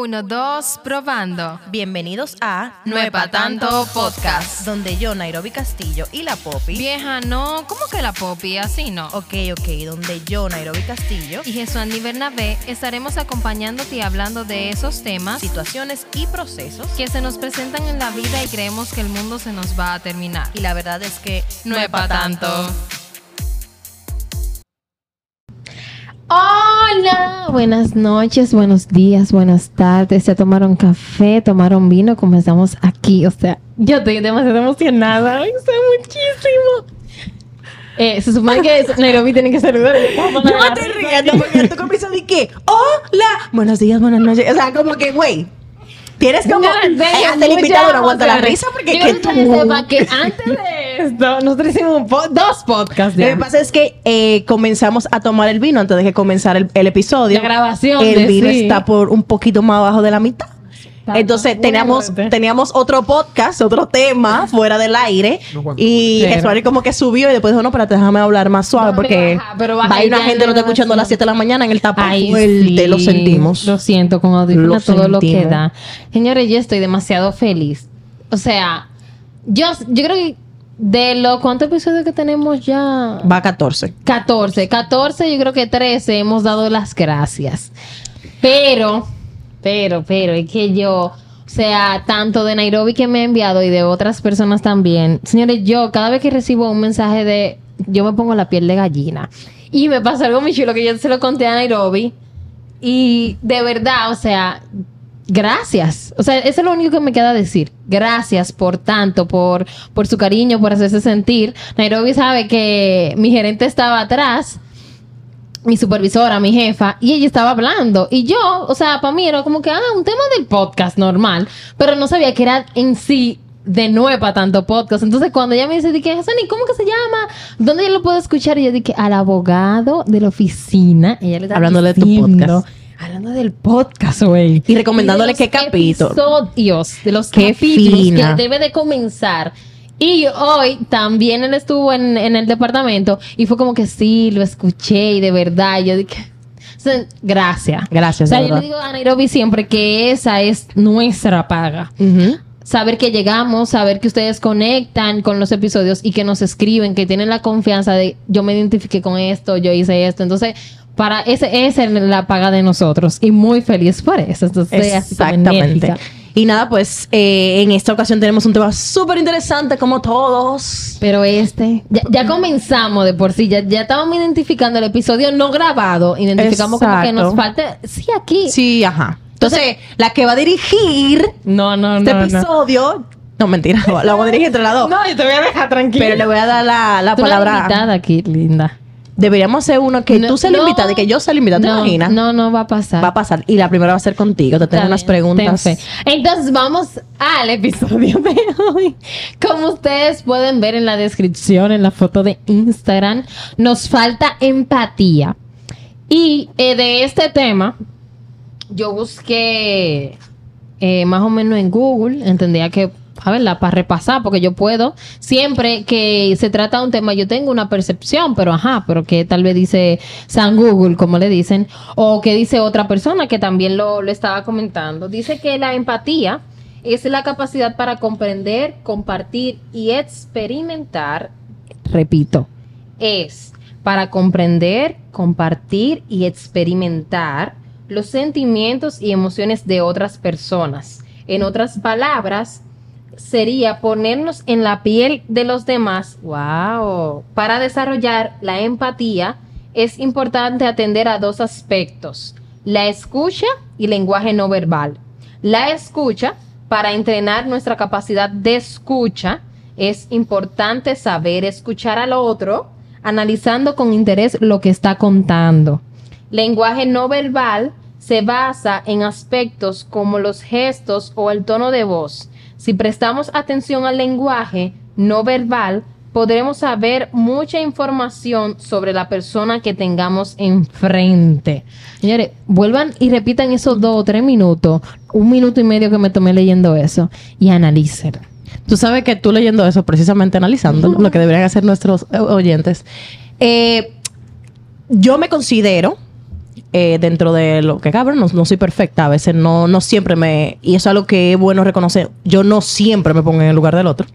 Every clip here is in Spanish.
Uno, dos, probando. Bienvenidos a No es pa' tanto podcast. donde yo, Nairobi Castillo y la Poppy. Vieja, no, ¿cómo que la Poppy? Así no. Ok, ok, donde yo, Nairobi Castillo, Y Jesús Andy Bernabé estaremos acompañándote y hablando de esos temas situaciones y procesos. que se nos presentan en la vida y creemos que el mundo se nos va a terminar. Y la verdad es que No es pa' tanto. Hola, buenas noches, buenos días, buenas tardes. Ya tomaron café, tomaron vino, comenzamos aquí. O sea, yo estoy demasiado emocionada. Ay, sé muchísimo. Eh, se supone que Nairobi tiene que saludar. Yo me estoy riendo porque tú comienzas de que, hola, buenos días, buenas noches. O sea, como que, güey, tienes como, hasta el invitado no aguanta la risa porque quiero que tú... sepa que antes de esto, nosotros hicimos un po- dos podcasts Lo que pasa es que eh, comenzamos a tomar el vino antes de que comenzara el, el episodio. La grabación El vino sí. está por un poquito más abajo de la mitad. Entonces Muy teníamos, teníamos otro podcast, otro tema fuera del aire. y Pero- Jesús como que subió y después dijo, no, espérate, déjame hablar más suave No, porque pero baja, pero baja va y una gente en no está escuchando a las grabación. 7 de la mañana en el tapón Ay, fuerte, sí. lo sentimos. Lo siento, con audífono Lo todo lo que da. Señores, yo estoy demasiado feliz. O sea, yo, yo creo que de los cuántos episodios que tenemos ya. Va a 14. 14. 14, yo creo que 13 hemos dado las gracias. Pero, pero, pero, es que yo, o sea, tanto de Nairobi que me ha enviado y de otras personas también. Señores, yo cada vez que recibo un mensaje de, yo me pongo la piel de gallina. Y me pasa algo muy chulo que yo se lo conté a Nairobi. Y de verdad, o sea, gracias. O sea, eso es lo único que me queda decir. Gracias por tanto, por, por su cariño, por hacerse sentir. Nairobi sabe que mi gerente estaba atrás, mi supervisora, mi jefa, y ella estaba hablando. Y yo, o sea, para mí era como que, ah, un tema del podcast normal, pero no sabía que era en sí de nueva tanto podcast. Entonces, cuando ella me dice, dije, Sony, ¿cómo que se llama? ¿Dónde yo lo puedo escuchar? Y yo dije, al abogado de la oficina. Ella le está Hablándole de tu podcast. Hablando del podcast, güey. Y recomendándole qué capítulo. Episodios, de los Qué capítulos fina. que debe de comenzar. Y hoy también él estuvo en, en el departamento y fue como que sí, lo escuché y de verdad. Yo dije, gracias. Gracias, O sea, yo le digo a Nairobi siempre que esa es nuestra paga. Saber que llegamos, saber que ustedes conectan con los episodios y que nos escriben, que tienen la confianza de yo me identifiqué con esto, yo hice esto. Entonces, para ese, esa es la paga de nosotros y muy feliz por eso. Entonces, Exactamente. Y nada, pues eh, en esta ocasión tenemos un tema súper interesante como todos. Pero este, ya, ya comenzamos de por sí, ya, ya estábamos identificando el episodio no grabado, identificamos como que nos falta, sí, aquí. Sí, ajá. Entonces, la que va a dirigir No, no, este no. episodio. No, mentira, lo vamos a dirigir entre las dos. No, yo te voy a dejar tranquila. Pero le voy a dar la, la Tú eres la palabra. invitada aquí, linda. Deberíamos hacer uno que No, tú seas la no. y que yo sea la invitada. ¿Te no, imaginas? No, no va a pasar. Va a pasar. Y la primera va a ser contigo. Te tengo unas preguntas. ten fe. Entonces vamos al episodio de hoy. Como ustedes pueden ver en la descripción, en la foto de Instagram, nos falta empatía. Y eh, de este tema, yo busqué eh, más o menos en Google, entendía que, a verla, para repasar, porque yo puedo, siempre que se trata de un tema, yo tengo una percepción, pero ajá, pero que tal vez dice San Google, como le dicen, o que dice otra persona que también lo, lo estaba comentando. Dice que la empatía es la capacidad para comprender, compartir y experimentar, repito, es para comprender, compartir y experimentar los sentimientos y emociones de otras personas. En otras palabras, sería ponernos en la piel de los demás. ¡Wow! Para desarrollar la empatía es importante atender a dos aspectos, la escucha y lenguaje no verbal. La escucha, para entrenar nuestra capacidad de escucha, es importante saber escuchar al otro, analizando con interés lo que está contando. Lenguaje no verbal se basa en aspectos como los gestos o el tono de voz. Si prestamos atención al lenguaje no verbal, podremos saber mucha información sobre la persona que tengamos enfrente. Señores, vuelvan y repitan esos dos o tres minutos, un minuto y medio que me tomé leyendo eso, y analicen. Tú sabes que tú leyendo eso, precisamente analizando lo que deberían hacer nuestros eh, oyentes, eh, yo me considero eh, dentro de lo que cabrón, no, no soy perfecta. A veces no, no siempre me. Y eso es algo que es bueno reconocer. Yo no siempre me pongo en el lugar del otro.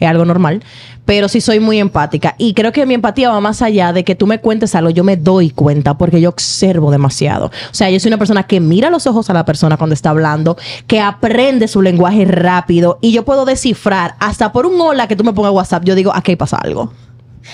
Es algo normal. Pero sí soy muy empática. Y creo que mi empatía va más allá de que tú me cuentes algo. Yo me doy cuenta porque yo observo demasiado. O sea, yo soy una persona que mira los ojos a la persona cuando está hablando, que aprende su lenguaje rápido. Y yo puedo descifrar, hasta por un hola que tú me pongas WhatsApp, yo digo, aquí pasa algo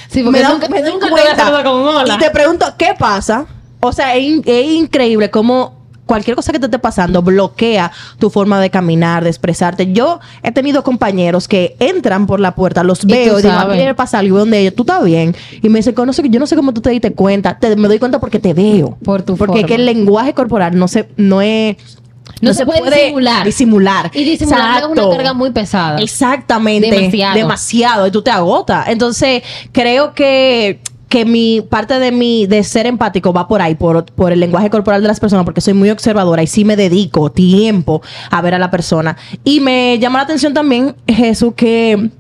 Sí, porque me, da- nunca, me doy te cuenta. con un hola. Y te pregunto, ¿qué pasa? O sea, es, in- es increíble cómo cualquier cosa que te esté pasando bloquea tu forma de caminar, de expresarte. Yo he tenido compañeros que entran por la puerta, los veo y digo, aquí le pasa algo donde ellos, tú estás bien. Y me dicen, no sé, yo no sé cómo tú te diste cuenta. Te- me doy cuenta porque te veo. Por tu Porque es que forma. el lenguaje corporal no se, no es... No se puede disimular. disimular. Y disimular es una carga muy pesada. Exactamente. Demasiado. Demasiado. Y tú te agotas. Entonces, creo que que mi parte de mi de ser empático va por ahí, por, por el lenguaje corporal de las personas, porque soy muy observadora y sí me dedico tiempo a ver a la persona. Y me llama la atención también, Jesús, que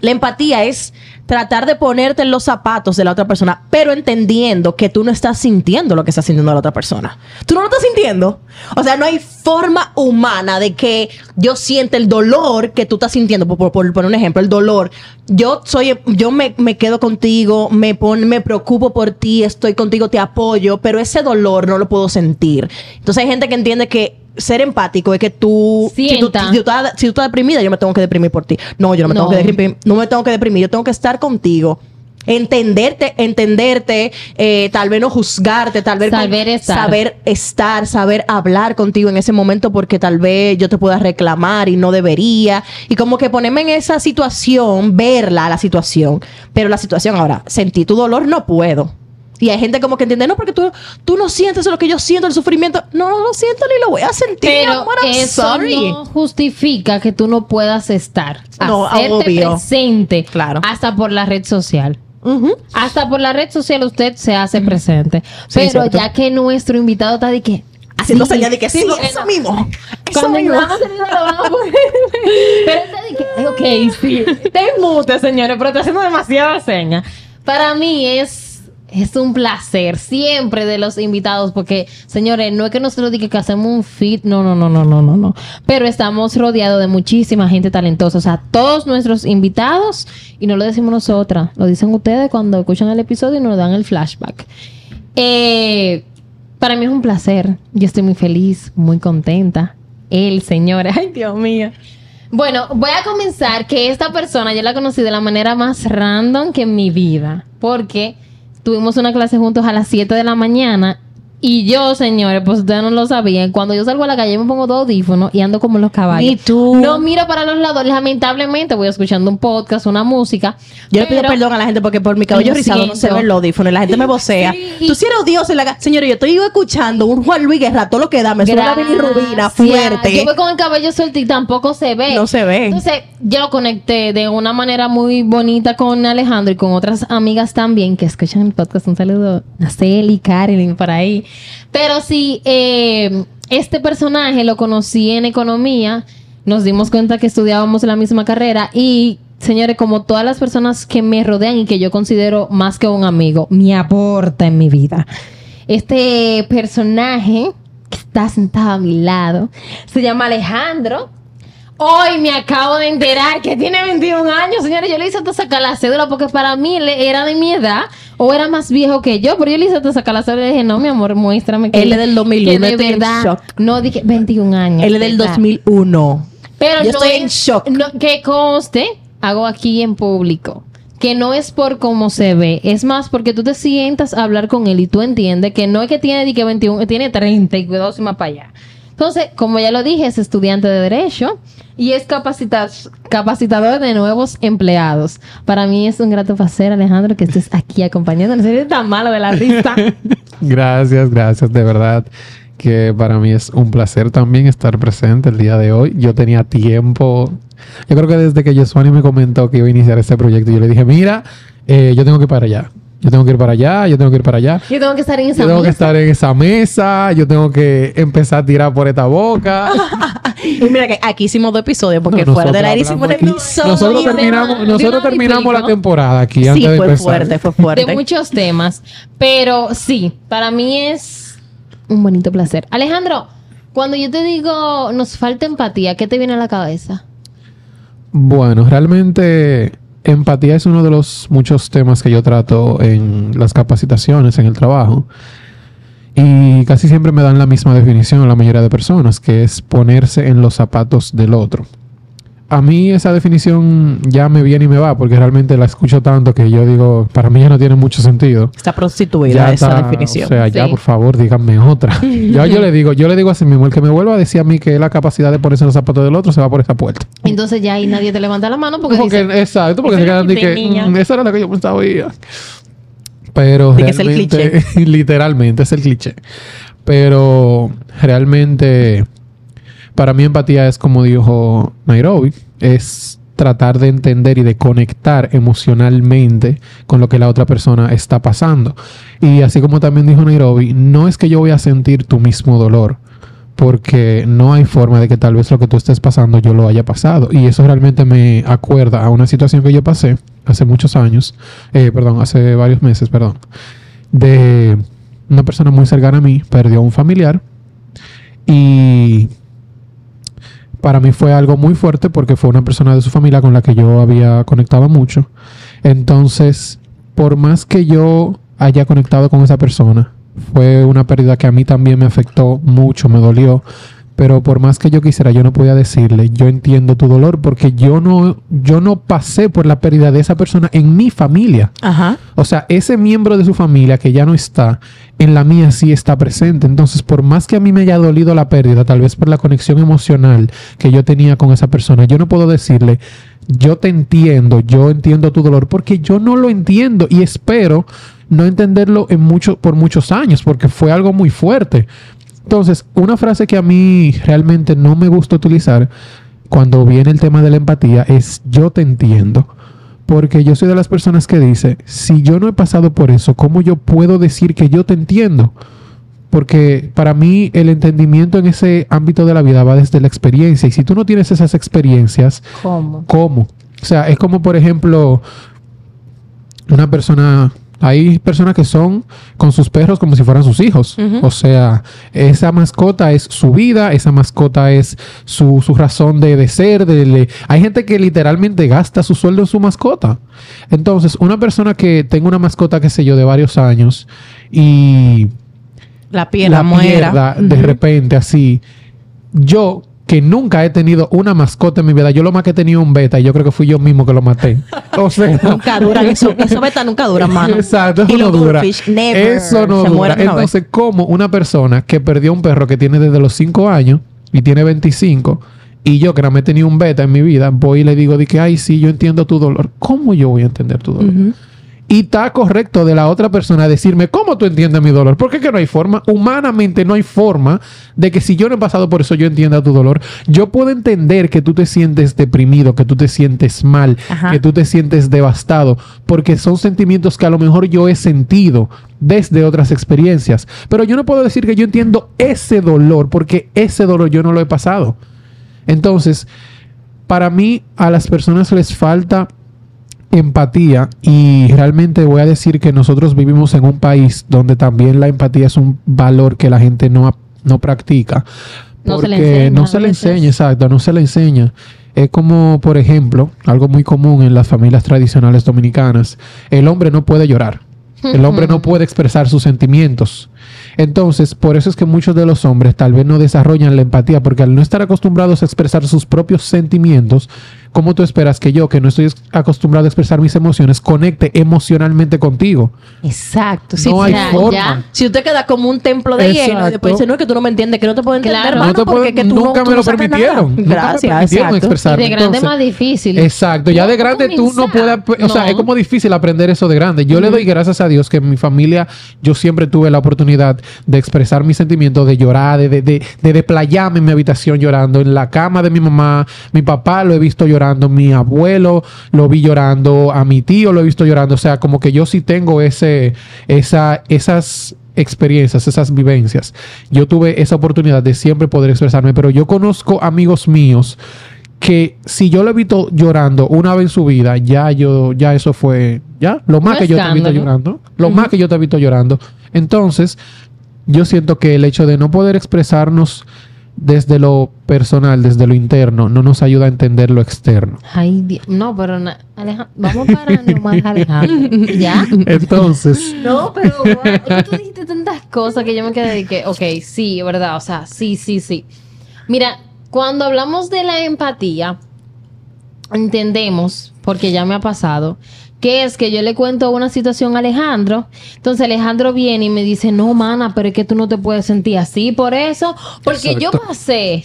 la empatía es tratar de ponerte en los zapatos de la otra persona, pero entendiendo que tú no estás sintiendo lo que está sintiendo la otra persona. Tú no lo estás sintiendo. O sea, no hay forma humana de que yo sienta el dolor que tú estás sintiendo. Por, por- por un ejemplo, el dolor. Yo soy, yo me, me quedo contigo, me pon- me preocupo por ti, estoy contigo, te apoyo, pero ese dolor no lo puedo sentir. Entonces hay gente que entiende que ser empático es que tú, si tú, si tú estás, si tú estás deprimida, yo me tengo que deprimir por ti. No, yo no me No. tengo que deprimir, no me tengo que deprimir, yo tengo que estar contigo. Entenderte, entenderte, eh, tal vez no juzgarte, tal vez Saber estar. saber estar, saber hablar contigo en ese momento porque tal vez yo te pueda reclamar y no debería. Y como que ponerme en esa situación, verla la situación. Pero la situación ahora, sentir tu dolor no puedo. Y hay gente como que entiende, no, porque tú, tú no sientes lo que yo siento, el sufrimiento. No, no lo siento ni lo voy a sentir. Pero amor, eso sorry. no justifica que tú no puedas estar. No, hacerte obvio. presente. Claro. Hasta por la red social. Ujú. Hasta por la red social usted se hace presente. Sí, Pero ya que nuestro invitado está de que. Haciendo sí, señal de que sí, eso no. mismo. Eso Cuando mismo. vamos a hacer eso, poner. Pero está de que, ok, sí. Te mute, señores, pero está haciendo demasiada seña. Para mí es, es un placer siempre de los invitados, porque, señores, no es que nosotros diga que hacemos un fit, no, no, no, no, no, no, no. Pero estamos rodeados de muchísima gente talentosa. O sea, todos nuestros invitados, y no lo decimos nosotras, lo dicen ustedes cuando escuchan el episodio y nos dan el flashback. Eh, para mí es un placer. Yo estoy muy feliz, muy contenta. El señor, ay Dios mío. Bueno, voy a comenzar que esta persona yo la conocí de la manera más random que en mi vida. Porque tuvimos una clase juntos a las 7 de la mañana. Y yo, señores, pues ustedes no lo sabían. Cuando yo salgo a la calle me pongo dos audífonos y ando como los caballos. Ni tú. No miro para los lados. Lamentablemente voy escuchando un podcast, una música. Yo le pido perdón a la gente porque por mi cabello Lo rizado no se siento. ve el audífono y la gente me vocea. Sí. Tú sí eres odioso en la ca- Señora, yo estoy escuchando un Juan Luis Guerra, todo lo que da, me suena la bilirrubina Gracias. fuerte. Yo voy con el cabello suelto y tampoco se ve. No se ve. Entonces, yo lo conecté de una manera muy bonita con Alejandro y con otras amigas también que escuchan el podcast. Un saludo a Celi, Karen, por ahí. Pero sí, eh, este personaje lo conocí en economía. Nos dimos cuenta que estudiábamos la misma carrera y. Señores, como todas las personas que me rodean y que yo considero más que un amigo, me aporta en mi vida. Este personaje que está sentado a mi lado se llama Alejandro. Hoy me acabo de enterar que tiene 21 años, señores. Yo le hice hasta sacar la cédula porque para mí él era de mi edad o era más viejo que yo, pero yo le hice hasta sacar la cédula y le dije, no, mi amor, muéstrame que Él es del 2001, que de verdad. No, dije 21 años. Él es del ¿verdad? 2001. Pero Yo no estoy es- en shock. no, que conste, hago aquí en público, que no es por cómo se ve, es más porque tú te sientas a hablar con él y tú entiendes que no es que tiene que 21, tiene 30 y cuidado y más para allá. Entonces, como ya lo dije, es estudiante de Derecho y es capacita- capacitador de nuevos empleados. Para mí es un grato placer, Alejandro, que estés aquí acompañándonos. Eres tan malo de la risa. Gracias, gracias, de verdad que para mí es un placer también estar presente el día de hoy. Yo tenía tiempo, yo creo que desde que Yesuani me comentó que iba a iniciar este proyecto, yo le dije, mira, eh, yo tengo que ir para allá, yo tengo que ir para allá, yo tengo que ir para allá. Yo tengo que estar en esa Yo tengo que mesa. estar en esa mesa, yo tengo que empezar a tirar por esta boca. Y mira que aquí hicimos dos episodios porque No, fuera del nosotros aire hicimos un episodio. Nosotros terminamos, nosotros terminamos la temporada aquí antes Sí, de fue empezar. fuerte, fue fuerte. de muchos temas. Pero sí, para mí es un bonito placer. Alejandro, cuando yo te digo nos falta empatía, ¿qué te viene a la cabeza? Bueno, realmente empatía es uno de los muchos temas que yo trato en las capacitaciones, en el trabajo. Y casi siempre me dan la misma definición a la mayoría de personas, que es ponerse en los zapatos del otro. A mí esa definición ya me viene y me va, porque realmente la escucho tanto que yo digo, para mí ya no tiene mucho sentido. Está prostituida Ya esa está, definición. O sea, ya Sí. por favor, díganme otra. ya yo le digo, yo le digo así mismo, el que me vuelva a decir a mí que la capacidad de ponerse en los zapatos del otro se va por esa puerta. Entonces ya ahí nadie te levanta la mano porque Porque, dice, exacto, porque Esa se era quedan la de que. "Mm, esa era la que yo pensaba oír". Pero De que es el realmente, literalmente es el cliché. Pero realmente, para mí empatía es como dijo Nairobi, es tratar de entender y de conectar emocionalmente con lo que la otra persona está pasando. Y así como también dijo Nairobi, no es que yo voy a sentir tu mismo dolor, porque no hay forma de que tal vez lo que tú estés pasando yo lo haya pasado. Y eso realmente me acuerda a una situación que yo pasé hace muchos años, eh, perdón, hace varios meses, perdón, de una persona muy cercana a mí, perdió a un familiar y para mí fue algo muy fuerte porque fue una persona de su familia con la que yo había conectado mucho. Entonces, por más que yo haya conectado con esa persona, fue una pérdida que a mí también me afectó mucho, me dolió. Pero por más que yo quisiera, yo no podía decirle, yo entiendo tu dolor porque yo no, yo no pasé por la pérdida de esa persona en mi familia. Ajá. O sea, ese miembro de su familia que ya no está, en la mía sí está presente. Entonces, por más que a mí me haya dolido la pérdida, tal vez por la conexión emocional que yo tenía con esa persona, yo no puedo decirle, yo te entiendo, yo entiendo tu dolor, porque yo no lo entiendo y espero no entenderlo en mucho, por muchos años, porque fue algo muy fuerte. Entonces, una frase que a mí realmente no me gusta utilizar cuando viene el tema de la empatía es yo te entiendo. Porque yo soy de las personas que dice, si yo no he pasado por eso, ¿cómo yo puedo decir que yo te entiendo? Porque para mí el entendimiento en ese ámbito de la vida va desde la experiencia. Y si tú no tienes esas experiencias, ¿cómo? ¿cómo? O sea, es como, por ejemplo, una persona... Hay personas que son con sus perros como si fueran sus hijos. O sea, esa mascota es su vida, esa mascota es su, su razón de, de ser. De, de- Hay gente que literalmente gasta su sueldo en su mascota. Entonces, una persona que tenga una mascota, qué sé yo, de varios años y La piel, la, la muera. pierda de repente así. Yo, que nunca he tenido una mascota en mi vida, yo lo más que he tenido un beta y yo creo que fui yo mismo que lo maté. O sea, Nunca duran. Eso, eso beta nunca dura, mano. Exacto, eso no dura. Eso no dura. Entonces, como una persona que perdió un perro que tiene desde los 5 años y tiene 25 y yo que no me he tenido un beta en mi vida, voy y le digo de que, ay, sí, yo entiendo tu dolor. ¿Cómo yo voy a entender tu dolor? Y está correcto de la otra persona decirme, ¿cómo tú entiendes mi dolor? Porque es que no hay forma, humanamente no hay forma de que si yo no he pasado por eso yo entienda tu dolor. Yo puedo entender que tú te sientes deprimido, que tú te sientes mal, Ajá. que tú te sientes devastado, porque son sentimientos que a lo mejor yo he sentido desde otras experiencias. Pero yo no puedo decir que yo entiendo ese dolor, porque ese dolor yo no lo he pasado. Entonces, para mí a las personas les falta empatía y realmente voy a decir que nosotros vivimos en un país donde también la empatía es un valor que la gente no, no practica. No se le porque enseña no se le enseña, exacto, no se le enseña. Es como, por ejemplo, algo muy común en las familias tradicionales dominicanas, el hombre no puede llorar. El hombre no puede expresar sus sentimientos. Entonces, por eso es que muchos de los hombres tal vez no desarrollan la empatía, porque al no estar acostumbrados a expresar sus propios sentimientos, ¿cómo tú esperas que yo, que no estoy es- acostumbrado a expresar mis emociones, conecte emocionalmente contigo? Exacto. Sí, no hay ya, forma. ya. Si usted queda como un templo de hielo y Exacto. después dice, no, es que tú no me entiendes, que no te puedo entender, Claro. hermano, No te puedo- porque que tú no- nunca tú me no lo. Nunca me Gracias, permitieron exacto. expresar. Y de grande Entonces, más difícil. Exacto, ya de ¿Cómo grande tú no puedes, o sea, No. es como difícil aprender eso de grande. Yo le doy gracias a Dios que en mi familia yo siempre tuve la oportunidad de expresar mis sentimientos, de llorar, de, de, de, de desplayarme en mi habitación llorando, en la cama de mi mamá, mi papá lo he visto llorando, mi abuelo lo vi llorando, a mi tío lo he visto llorando, o sea, como que yo sí tengo ese, esa, esas experiencias, esas vivencias. Yo tuve esa oportunidad de siempre poder expresarme, pero yo conozco amigos míos que si yo lo he visto llorando una vez en su vida, ya yo, ya eso fue, ya, lo más que yo te he visto llorando, lo más que yo te he visto llorando. Entonces, yo siento que el hecho de no poder expresarnos desde lo personal, desde lo interno, no nos ayuda a entender lo externo. Ay, Dios. No, pero na- vamos para nomás Alejandro. ¿Ya? Entonces, No, pero tú dijiste tantas cosas que yo me quedé de que, ok, sí, verdad, o sea, sí, sí, sí. Mira, cuando hablamos de la empatía, entendemos, porque ya me ha pasado, que es que yo le cuento una situación a Alejandro, entonces Alejandro viene y me dice, no, mana, pero es que tú no te puedes sentir así por eso, porque yo pasé.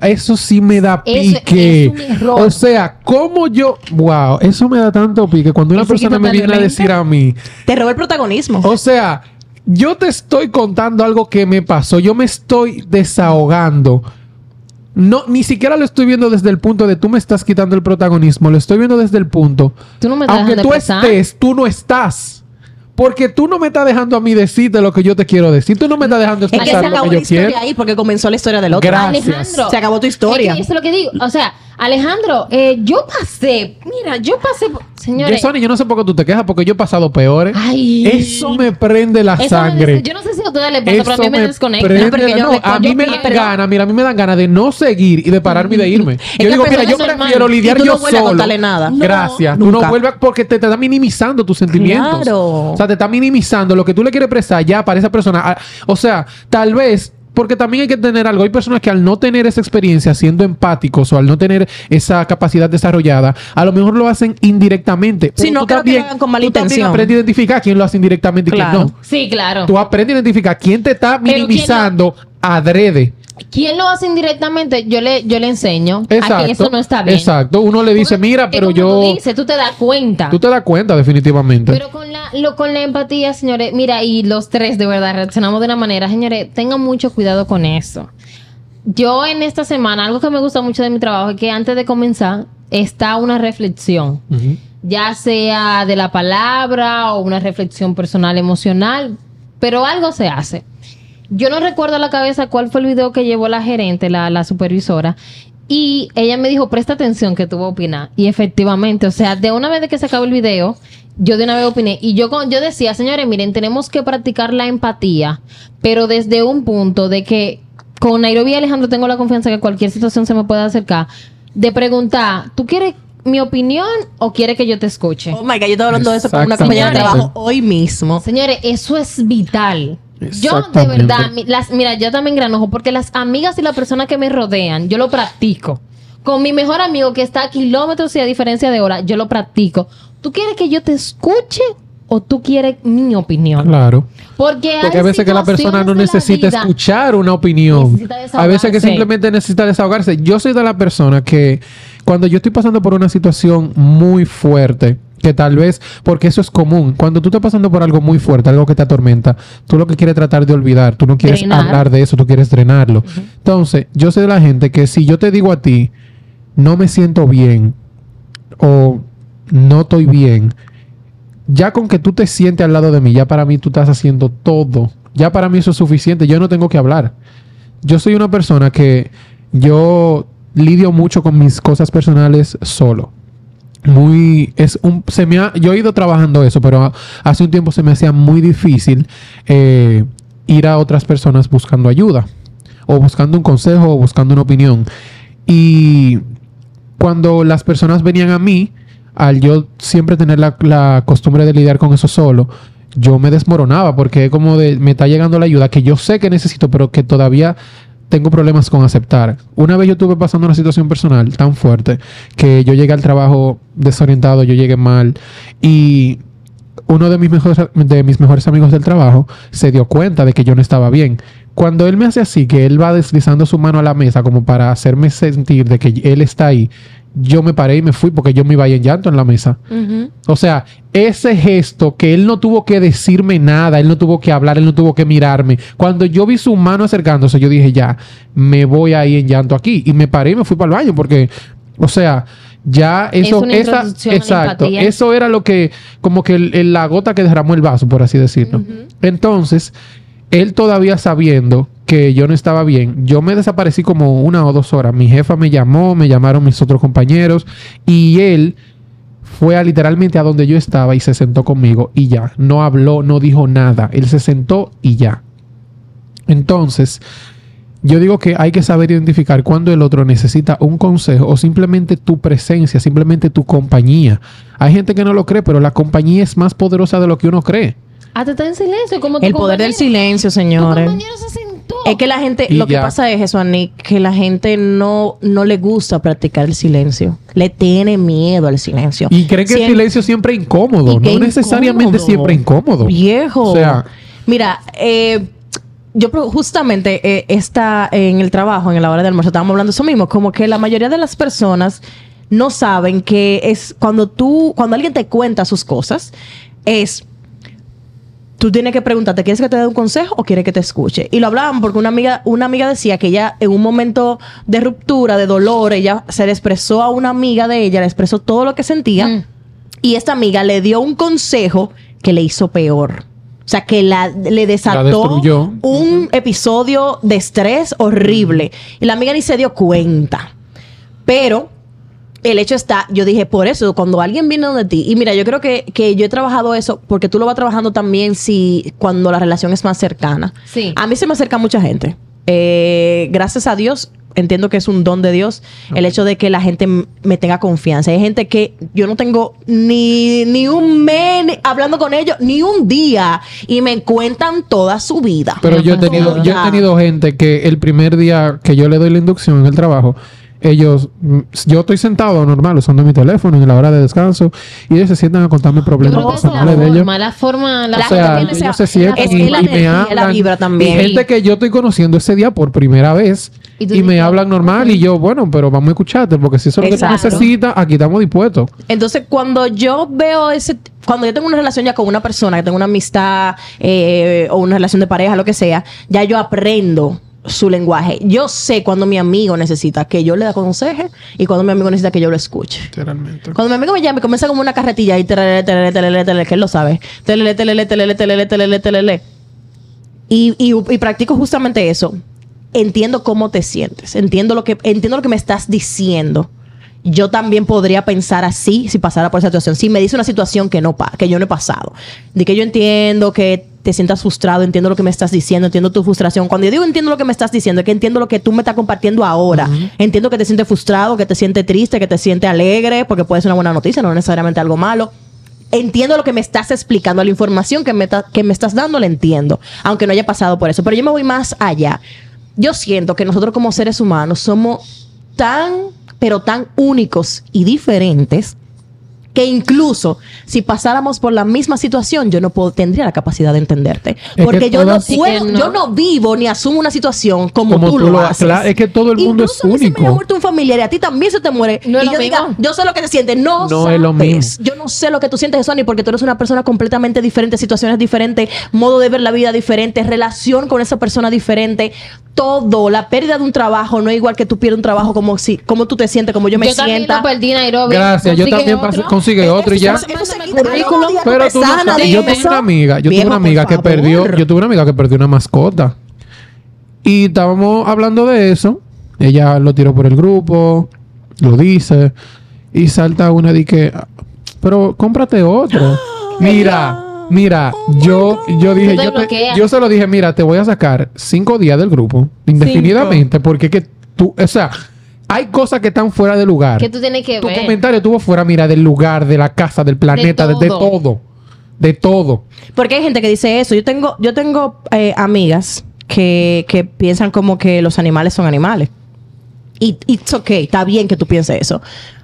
eso sí me da Eso pique. es un error. O sea, como yo, wow, eso me da tanto pique cuando una persona me viene a decir a mí, Te robó el protagonismo. O sea, yo te estoy contando algo que me pasó. Yo me estoy desahogando. No, ni siquiera lo estoy viendo desde el punto de tú me estás quitando el protagonismo. Lo estoy viendo desde el punto. Tú no me estás Aunque tú expresar. estés, tú no estás. Porque tú no me estás dejando a mí decirte lo que yo te quiero decir. Tú no me estás dejando es que se expresar lo acabó que la yo quiero. historia ahí porque comenzó la historia del otro. Gracias. Alejandro. Se acabó tu historia. Es que eso es lo que digo. O sea, Alejandro, eh, yo pasé. Mira, yo pasé. por- Señores. Yesoni, yo no sé por qué tú te quejas, porque yo he pasado peores. Ay. Eso me prende la Eso me sangre. yo no sé si a ustedes les pasa, pero a mí me, desconecta. prende- porque yo no, a mí yo me dan ganas, mira, a mí me dan ganas de no seguir y de pararme y de irme. Yo digo, mira, yo prefiero lidiar tú yo no vuelves a solo. contarle nada. No, Gracias. Tú no vuelves porque te, te está minimizando tus sentimientos. Claro. O sea, te está minimizando lo que tú le quieres expresar ya para esa persona. Ah, O sea, tal vez porque también hay que tener algo. Hay personas que al no tener esa experiencia siendo empáticos o al no tener esa capacidad desarrollada, a lo mejor lo hacen indirectamente. Sí, Pero no tú creo que lo hagan con mala tú también intención. aprendes a identificar quién lo hace indirectamente y Claro. quién no. Sí, claro. Tú aprendes a identificar quién te está minimizando adrede. ¿Quién lo hace indirectamente? Yo le, yo le enseño a Exacto. que eso no está bien. Exacto. Uno le dice, mira, pero como yo. Tú dices, tú te das cuenta. Tú te das cuenta, definitivamente. Pero con la, lo, con la empatía, señores, mira, y los tres de verdad reaccionamos de una manera, señores, tengan mucho cuidado con eso. Yo en esta semana, algo que me gusta mucho de mi trabajo es que antes de comenzar está una reflexión, ya sea de la palabra o una reflexión personal, emocional, pero algo se hace. Yo no recuerdo a la cabeza cuál fue el video que llevó la gerente, la, la supervisora, y ella me dijo, presta atención que tú vas a opinar. Y efectivamente, o sea, de una vez que se acabó el video, yo de una vez opiné. Y yo, yo decía, señores, miren, tenemos que practicar la empatía, pero desde un punto de que con Nairobi y Alejandro tengo la confianza que cualquier situación se me pueda acercar, de preguntar, ¿tú quieres mi opinión o quieres que yo te escuche? Oh my God, yo estaba hablando de eso con una compañera de trabajo hoy mismo. Señores, eso es vital. Yo de verdad, las, mira, yo también granojo porque las amigas y las personas que me rodean, yo lo practico. Con mi mejor amigo que está a kilómetros y a diferencia de hora, yo lo practico. ¿Tú quieres que yo te escuche o tú quieres mi opinión? Claro. Porque, hay a veces que la persona no necesita escuchar una opinión. A veces que simplemente necesita desahogarse. Yo soy de la persona que cuando yo estoy pasando por una situación muy fuerte, que tal vez, porque eso es común, cuando tú estás pasando por algo muy fuerte, algo que te atormenta, tú lo que quieres tratar de olvidar, tú no quieres Drenar. hablar de eso, tú quieres drenarlo. Entonces, yo soy de la gente que si yo te digo a ti, no me siento bien o no estoy bien, ya con que tú te sientes al lado de mí, ya para mí tú estás haciendo todo. Ya para mí eso es suficiente. Yo no tengo que hablar. Yo soy una persona que yo lidio mucho con mis cosas personales solo. Muy es un se me ha- yo he ido trabajando eso, pero hace un tiempo se me hacía muy difícil eh, ir a otras personas buscando ayuda o buscando un consejo o buscando una opinión. Y cuando las personas venían a mí, al yo siempre tener la, la costumbre de lidiar con eso solo, yo me desmoronaba porque como de, me está llegando la ayuda que yo sé que necesito, pero que todavía tengo problemas con aceptar. Una vez yo estuve pasando una situación personal tan fuerte que yo llegué al trabajo desorientado, yo llegué mal y uno de mis mejores, de mis mejores amigos del trabajo se dio cuenta de que yo no estaba bien. Cuando él me hace así, que él va deslizando su mano a la mesa como para hacerme sentir de que él está ahí, yo me paré y me fui porque yo me iba ahí en llanto en la mesa. O sea, ese gesto que él no tuvo que decirme nada, él no tuvo que hablar, él no tuvo que mirarme. Cuando yo vi su mano acercándose, yo dije, ya, me voy ahí en llanto aquí. Y me paré y me fui para el baño porque, o sea, ya eso, una esa, exacto, eso era lo que, como que el- el- la gota que derramó el vaso, por así decirlo. Entonces, él todavía sabiendo que yo no estaba bien, yo me desaparecí como una o dos horas. Mi jefa me llamó, me llamaron mis otros compañeros y él fue a literalmente a donde yo estaba y se sentó conmigo y ya. No habló, no dijo nada. Él se sentó y ya. Entonces, yo digo que hay que saber identificar cuando el otro necesita un consejo o simplemente tu presencia, simplemente tu compañía. Hay gente que no lo cree, pero la compañía es más poderosa de lo que uno cree. Ah, te está en silencio, como tu El poder del silencio, Tu señores. compañero se sentó. Es que la gente, Y lo que pasa es eso, Ani, que la gente no, no le gusta practicar el silencio. Le tiene miedo al silencio. Y creen que el silencio siempre es incómodo. No necesariamente incómodo. siempre incómodo. Viejo. O sea, Mira, eh, yo justamente eh, está en el trabajo, en la hora de almuerzo, estábamos hablando de eso mismo, como que la mayoría de las personas no saben que es cuando tú, cuando alguien te cuenta sus cosas, es tú tienes que preguntarte, ¿quieres que te dé un consejo o quieres que te escuche? Y lo hablaban porque una amiga, una amiga decía que ella en un momento de ruptura, de dolor, ella se le expresó a una amiga de ella, le expresó todo lo que sentía. Mm. Y esta amiga le dio un consejo que le hizo peor. O sea, que la, le desató un episodio de estrés horrible. Y la amiga ni se dio cuenta. Pero el hecho está, yo dije, por eso, cuando alguien viene donde ti, y mira, yo creo que, que yo he trabajado eso, porque tú lo vas trabajando también si cuando la relación es más cercana. Sí. A mí se me acerca mucha gente. Eh, gracias a Dios, entiendo que es un don de Dios el hecho de que la gente me tenga confianza. Hay gente que yo no tengo ni, ni un mes hablando con ellos, ni un día, y me cuentan toda su vida. Pero yo he tenido, yo he tenido gente que el primer día que yo le doy la inducción en el trabajo, ellos, mm, yo estoy sentado normal usando mi teléfono en la hora de descanso y ellos se sientan a contarme problemas la personales de ellos. la forma, la La O sea, ellos se sientan y, que la y me la hablan. vibra también. Y gente que yo estoy conociendo ese día por primera vez Y y, me hablan normal y yo, bueno, pero vamos a escucharte porque si eso es lo que tú necesitas, aquí estamos dispuestos. Entonces, cuando yo veo ese, cuando yo tengo una relación ya con una persona, que tengo una amistad eh, o una relación de pareja, lo que sea, ya yo aprendo su lenguaje. Yo sé cuando mi amigo necesita que yo le aconseje y cuando mi amigo necesita que yo lo escuche. Literalmente. Cuando mi amigo me llama y comienza como una carretilla y telele, telele, telele, telele, que él lo sabe. Telele, telele, telele, telele, telele, telele. Y, y, y practico justamente eso. Entiendo cómo te sientes. Entiendo lo que, entiendo lo que me estás diciendo. Yo también podría pensar así si pasara por esa situación. Si me dice una situación que no que yo no he pasado. De que yo entiendo que te sientas frustrado, entiendo lo que me estás diciendo, entiendo tu frustración. Cuando yo digo entiendo lo que me estás diciendo, es que entiendo lo que tú me estás compartiendo ahora. Entiendo que te sientes frustrado, que te sientes triste, que te sientes alegre, porque puede ser una buena noticia, no necesariamente algo malo entiendo lo que me estás explicando, la información que me, que me estás dando la entiendo, aunque no haya pasado por eso. Pero yo me voy más allá. Yo siento que nosotros como seres humanos somos tan, pero tan únicos y diferentes que incluso si pasáramos por la misma situación, yo no puedo- tendría la capacidad de entenderte. que Porque yo no puedo, no. yo no vivo ni asumo una situación como, Como tú, tú lo lo- haces. claro, es que todo el mundo Incluso es mí se me único. ha muerto un familiar y a ti también se te muere. No y yo diga, mismo. yo sé lo que se siente. No, No es lo sabes. mismo. Yo no sé lo que tú sientes, Sony, porque tú eres una persona completamente diferente, situaciones diferentes, modo de ver la vida diferente, relación con esa persona diferente. Todo, la pérdida de un trabajo no es igual que tú pierdes un trabajo como si, como tú te sientes, como yo me yo también sienta. lo perdí, Nairobi. Gracias, yo también otro. pas- consigue otro y ya. Currículum. Pero tú no yo tuve una amiga, yo tuve una amiga que perdió, yo tuve una amiga que perdió una mascota. Y estábamos hablando de eso. Ella lo tiró por el grupo, lo dice, y salta una de que, "Ah, pero cómprate otro. Mira, mira, yo, yo dije, yo, te- bloqueas. yo se lo dije, mira, te voy a sacar cinco días del grupo, indefinidamente, porque que tú, o sea, hay cosas que están fuera de lugar. Que tú tienes que Tu ver. comentario estuvo fuera, mira, del lugar, de la casa, del planeta, de, de todo. todo. De todo. Porque hay gente que dice eso. Yo tengo, yo tengo eh, amigas que, que piensan como que los animales son animales. Y it's okay, está bien que tú pienses eso.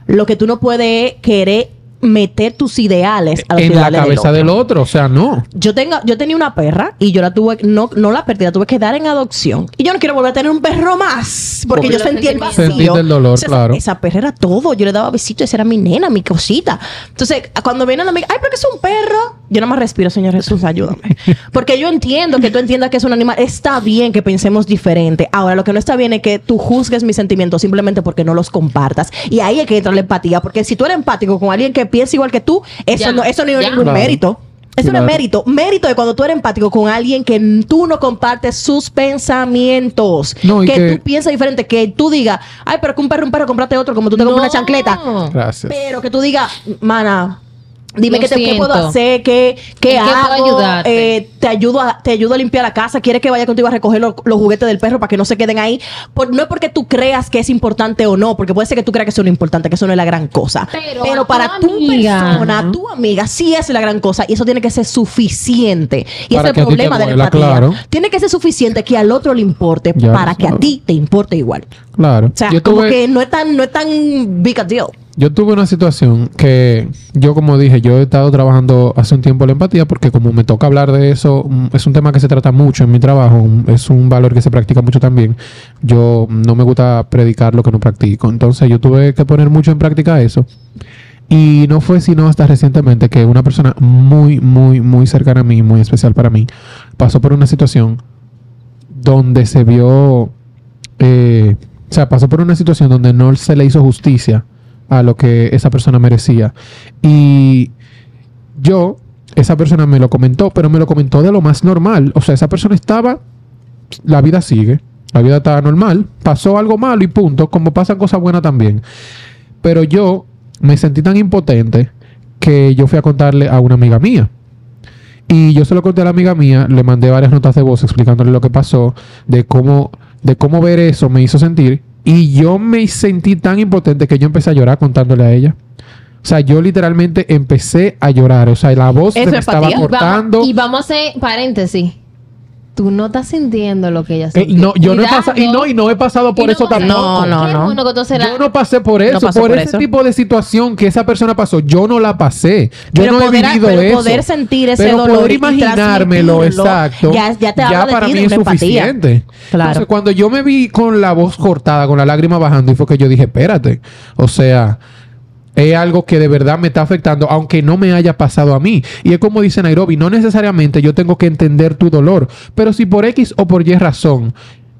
Lo que tú no puedes es querer meter tus ideales a los en la del cabeza otro. del otro. O sea, no. Yo tengo, yo tenía una perra y yo la tuve, no, no la perdí, la tuve que dar en adopción. Y yo no quiero volver a tener un perro más. Porque, Porque yo sentí el vacío. Sentiste el dolor, O sea, claro. Esa perra era todo. Yo le daba besitos, esa era mi nena, mi cosita. Entonces, cuando viene la amiga, ay, pero que es un perro. Yo nada más respiro, Señor Jesús, ayúdame. Porque yo entiendo que tú entiendas que es un animal. Está bien que pensemos diferente. Ahora, lo que no está bien es que tú juzgues mis sentimientos simplemente porque no los compartas. Y ahí es que entra la empatía. Porque si tú eres empático con alguien que piensa igual que tú, eso Ya, no, eso no es ningún Claro. mérito. Eso no Claro. es mérito. Mérito es cuando tú eres empático con alguien que tú no compartes sus pensamientos. No, que, que- tú piensas diferente. Que tú digas, ay, pero que un perro, un perro, comprate otro como tú te compras una chancleta. No. Gracias. Pero que tú digas, mana, Dime qué, te- qué puedo hacer, qué, qué ¿En qué puedo hago. ayudarte? Eh, te ayudo a, te ayudo a limpiar la casa. ¿Quieres que vaya contigo a recoger lo- los juguetes del perro para que no se queden ahí? Por- no es porque tú creas que es importante o no, porque puede ser que tú creas que eso no es importante, que eso no es la gran cosa. Pero a para tu tu amiga. persona, tu amiga, sí es la gran cosa y eso tiene que ser suficiente. Y Para ese es el problema de la empatía. claro. Tiene que ser suficiente que al otro le importe Ya, para que a ti te importe igual. Claro. O sea, yo, como tuve, que no es tan, no es tan big a deal. Yo tuve una situación que yo, como dije, yo he estado trabajando hace un tiempo la empatía porque como me toca hablar de eso, mm, es un tema que se trata mucho en mi trabajo, es un valor que se practica mucho también. Yo no me gusta predicar lo que no practico. Entonces yo tuve que poner mucho en práctica eso. Y no fue sino hasta recientemente que una persona muy, muy, muy cercana a mí, muy especial para mí, pasó por una situación donde se vio, eh, o sea, pasó por una situación donde no se le hizo justicia a lo que esa persona merecía. Y yo, esa persona me lo comentó, pero me lo comentó de lo más normal. O sea, esa persona estaba, la vida sigue, la vida está normal, pasó algo malo y punto, como pasan cosas buenas también. Pero yo me sentí tan impotente que yo fui a contarle a una amiga mía. Y yo se lo conté a la amiga mía, le mandé varias notas de voz explicándole lo que pasó, de cómo, de cómo ver eso me hizo sentir. Y yo me sentí tan impotente que yo empecé a llorar contándole a ella. O sea, yo literalmente empecé a llorar. O sea, la voz se me es estaba vamos- cortando. Y vamos a hacer paréntesis. Tú no estás sintiendo lo que ella Eh, siente. no, yo no he pasado, y no, y no he pasado por eso tampoco. No, no, no. bueno Yo no pasé por eso, por, por ese eso. tipo de situación que esa persona pasó. Yo no la pasé. Yo Pero no poder- he vivido pero eso. poder sentir ese Pero dolor poder imaginármelo, exacto. ya- ya te de para ti, mí de es empatía. suficiente. Claro. Entonces, cuando yo me vi con la voz cortada, con la lágrima bajando, y fue que yo dije, espérate. O sea, es algo que de verdad me está afectando, aunque no me haya pasado a mí. Y es como dice Nairobi, no necesariamente yo tengo que entender tu dolor, pero si por X o por Y razón,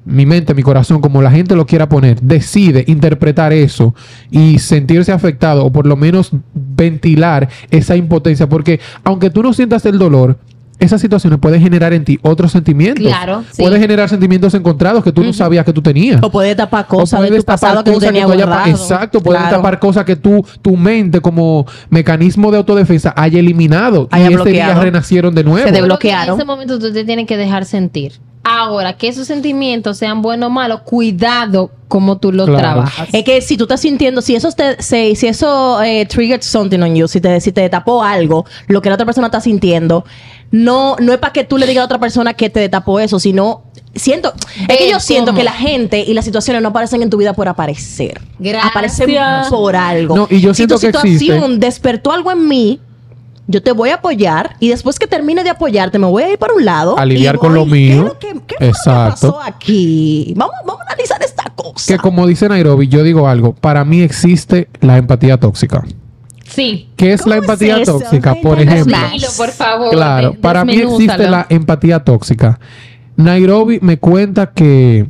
mi mente, mi corazón, como la gente lo quiera poner, decide interpretar eso y sentirse afectado o por lo menos ventilar esa impotencia, porque aunque tú no sientas el dolor, esas situaciones pueden generar en ti otros sentimientos. Claro, sí. Puede generar sentimientos encontrados que tú no sabías que tú tenías. O puede tapar cosas de puedes tu pasado tapar que tú cosas tenías guardado. Exacto, Claro. tapar cosas que tú, tu mente como mecanismo de autodefensa haya eliminado Haya y ese día renacieron de nuevo. Se que desbloquearon. En ese momento tú te tienes que dejar sentir. Ahora, que esos sentimientos sean buenos o malos, cuidado como tú los Claro. trabajas. Es que si tú estás sintiendo, si eso te, se- si eso eh, triggered something on you, si te, si te tapó algo, lo que la otra persona está sintiendo, no, no es para que tú le digas a otra persona que te tapó eso, sino siento, es que yo siento cómo. que la gente y las situaciones no aparecen en tu vida por aparecer. Gracias. Aparecen por algo. No, y yo si tu que situación existe. despertó algo en mí, yo te voy a apoyar y después que termine de apoyarte me voy a ir para un lado A lidiar con lo ¿qué mío. lo que- ¿Qué fue lo que Exacto. pasó aquí? Vamos, vamos a analizar esta cosa. Que como dice Nairobi, yo digo algo, para mí existe la empatía tóxica. Sí. ¿Qué es ¿Cómo la empatía tóxica? Por ejemplo, por favor. Claro, para mí existe la empatía tóxica. Nairobi me cuenta que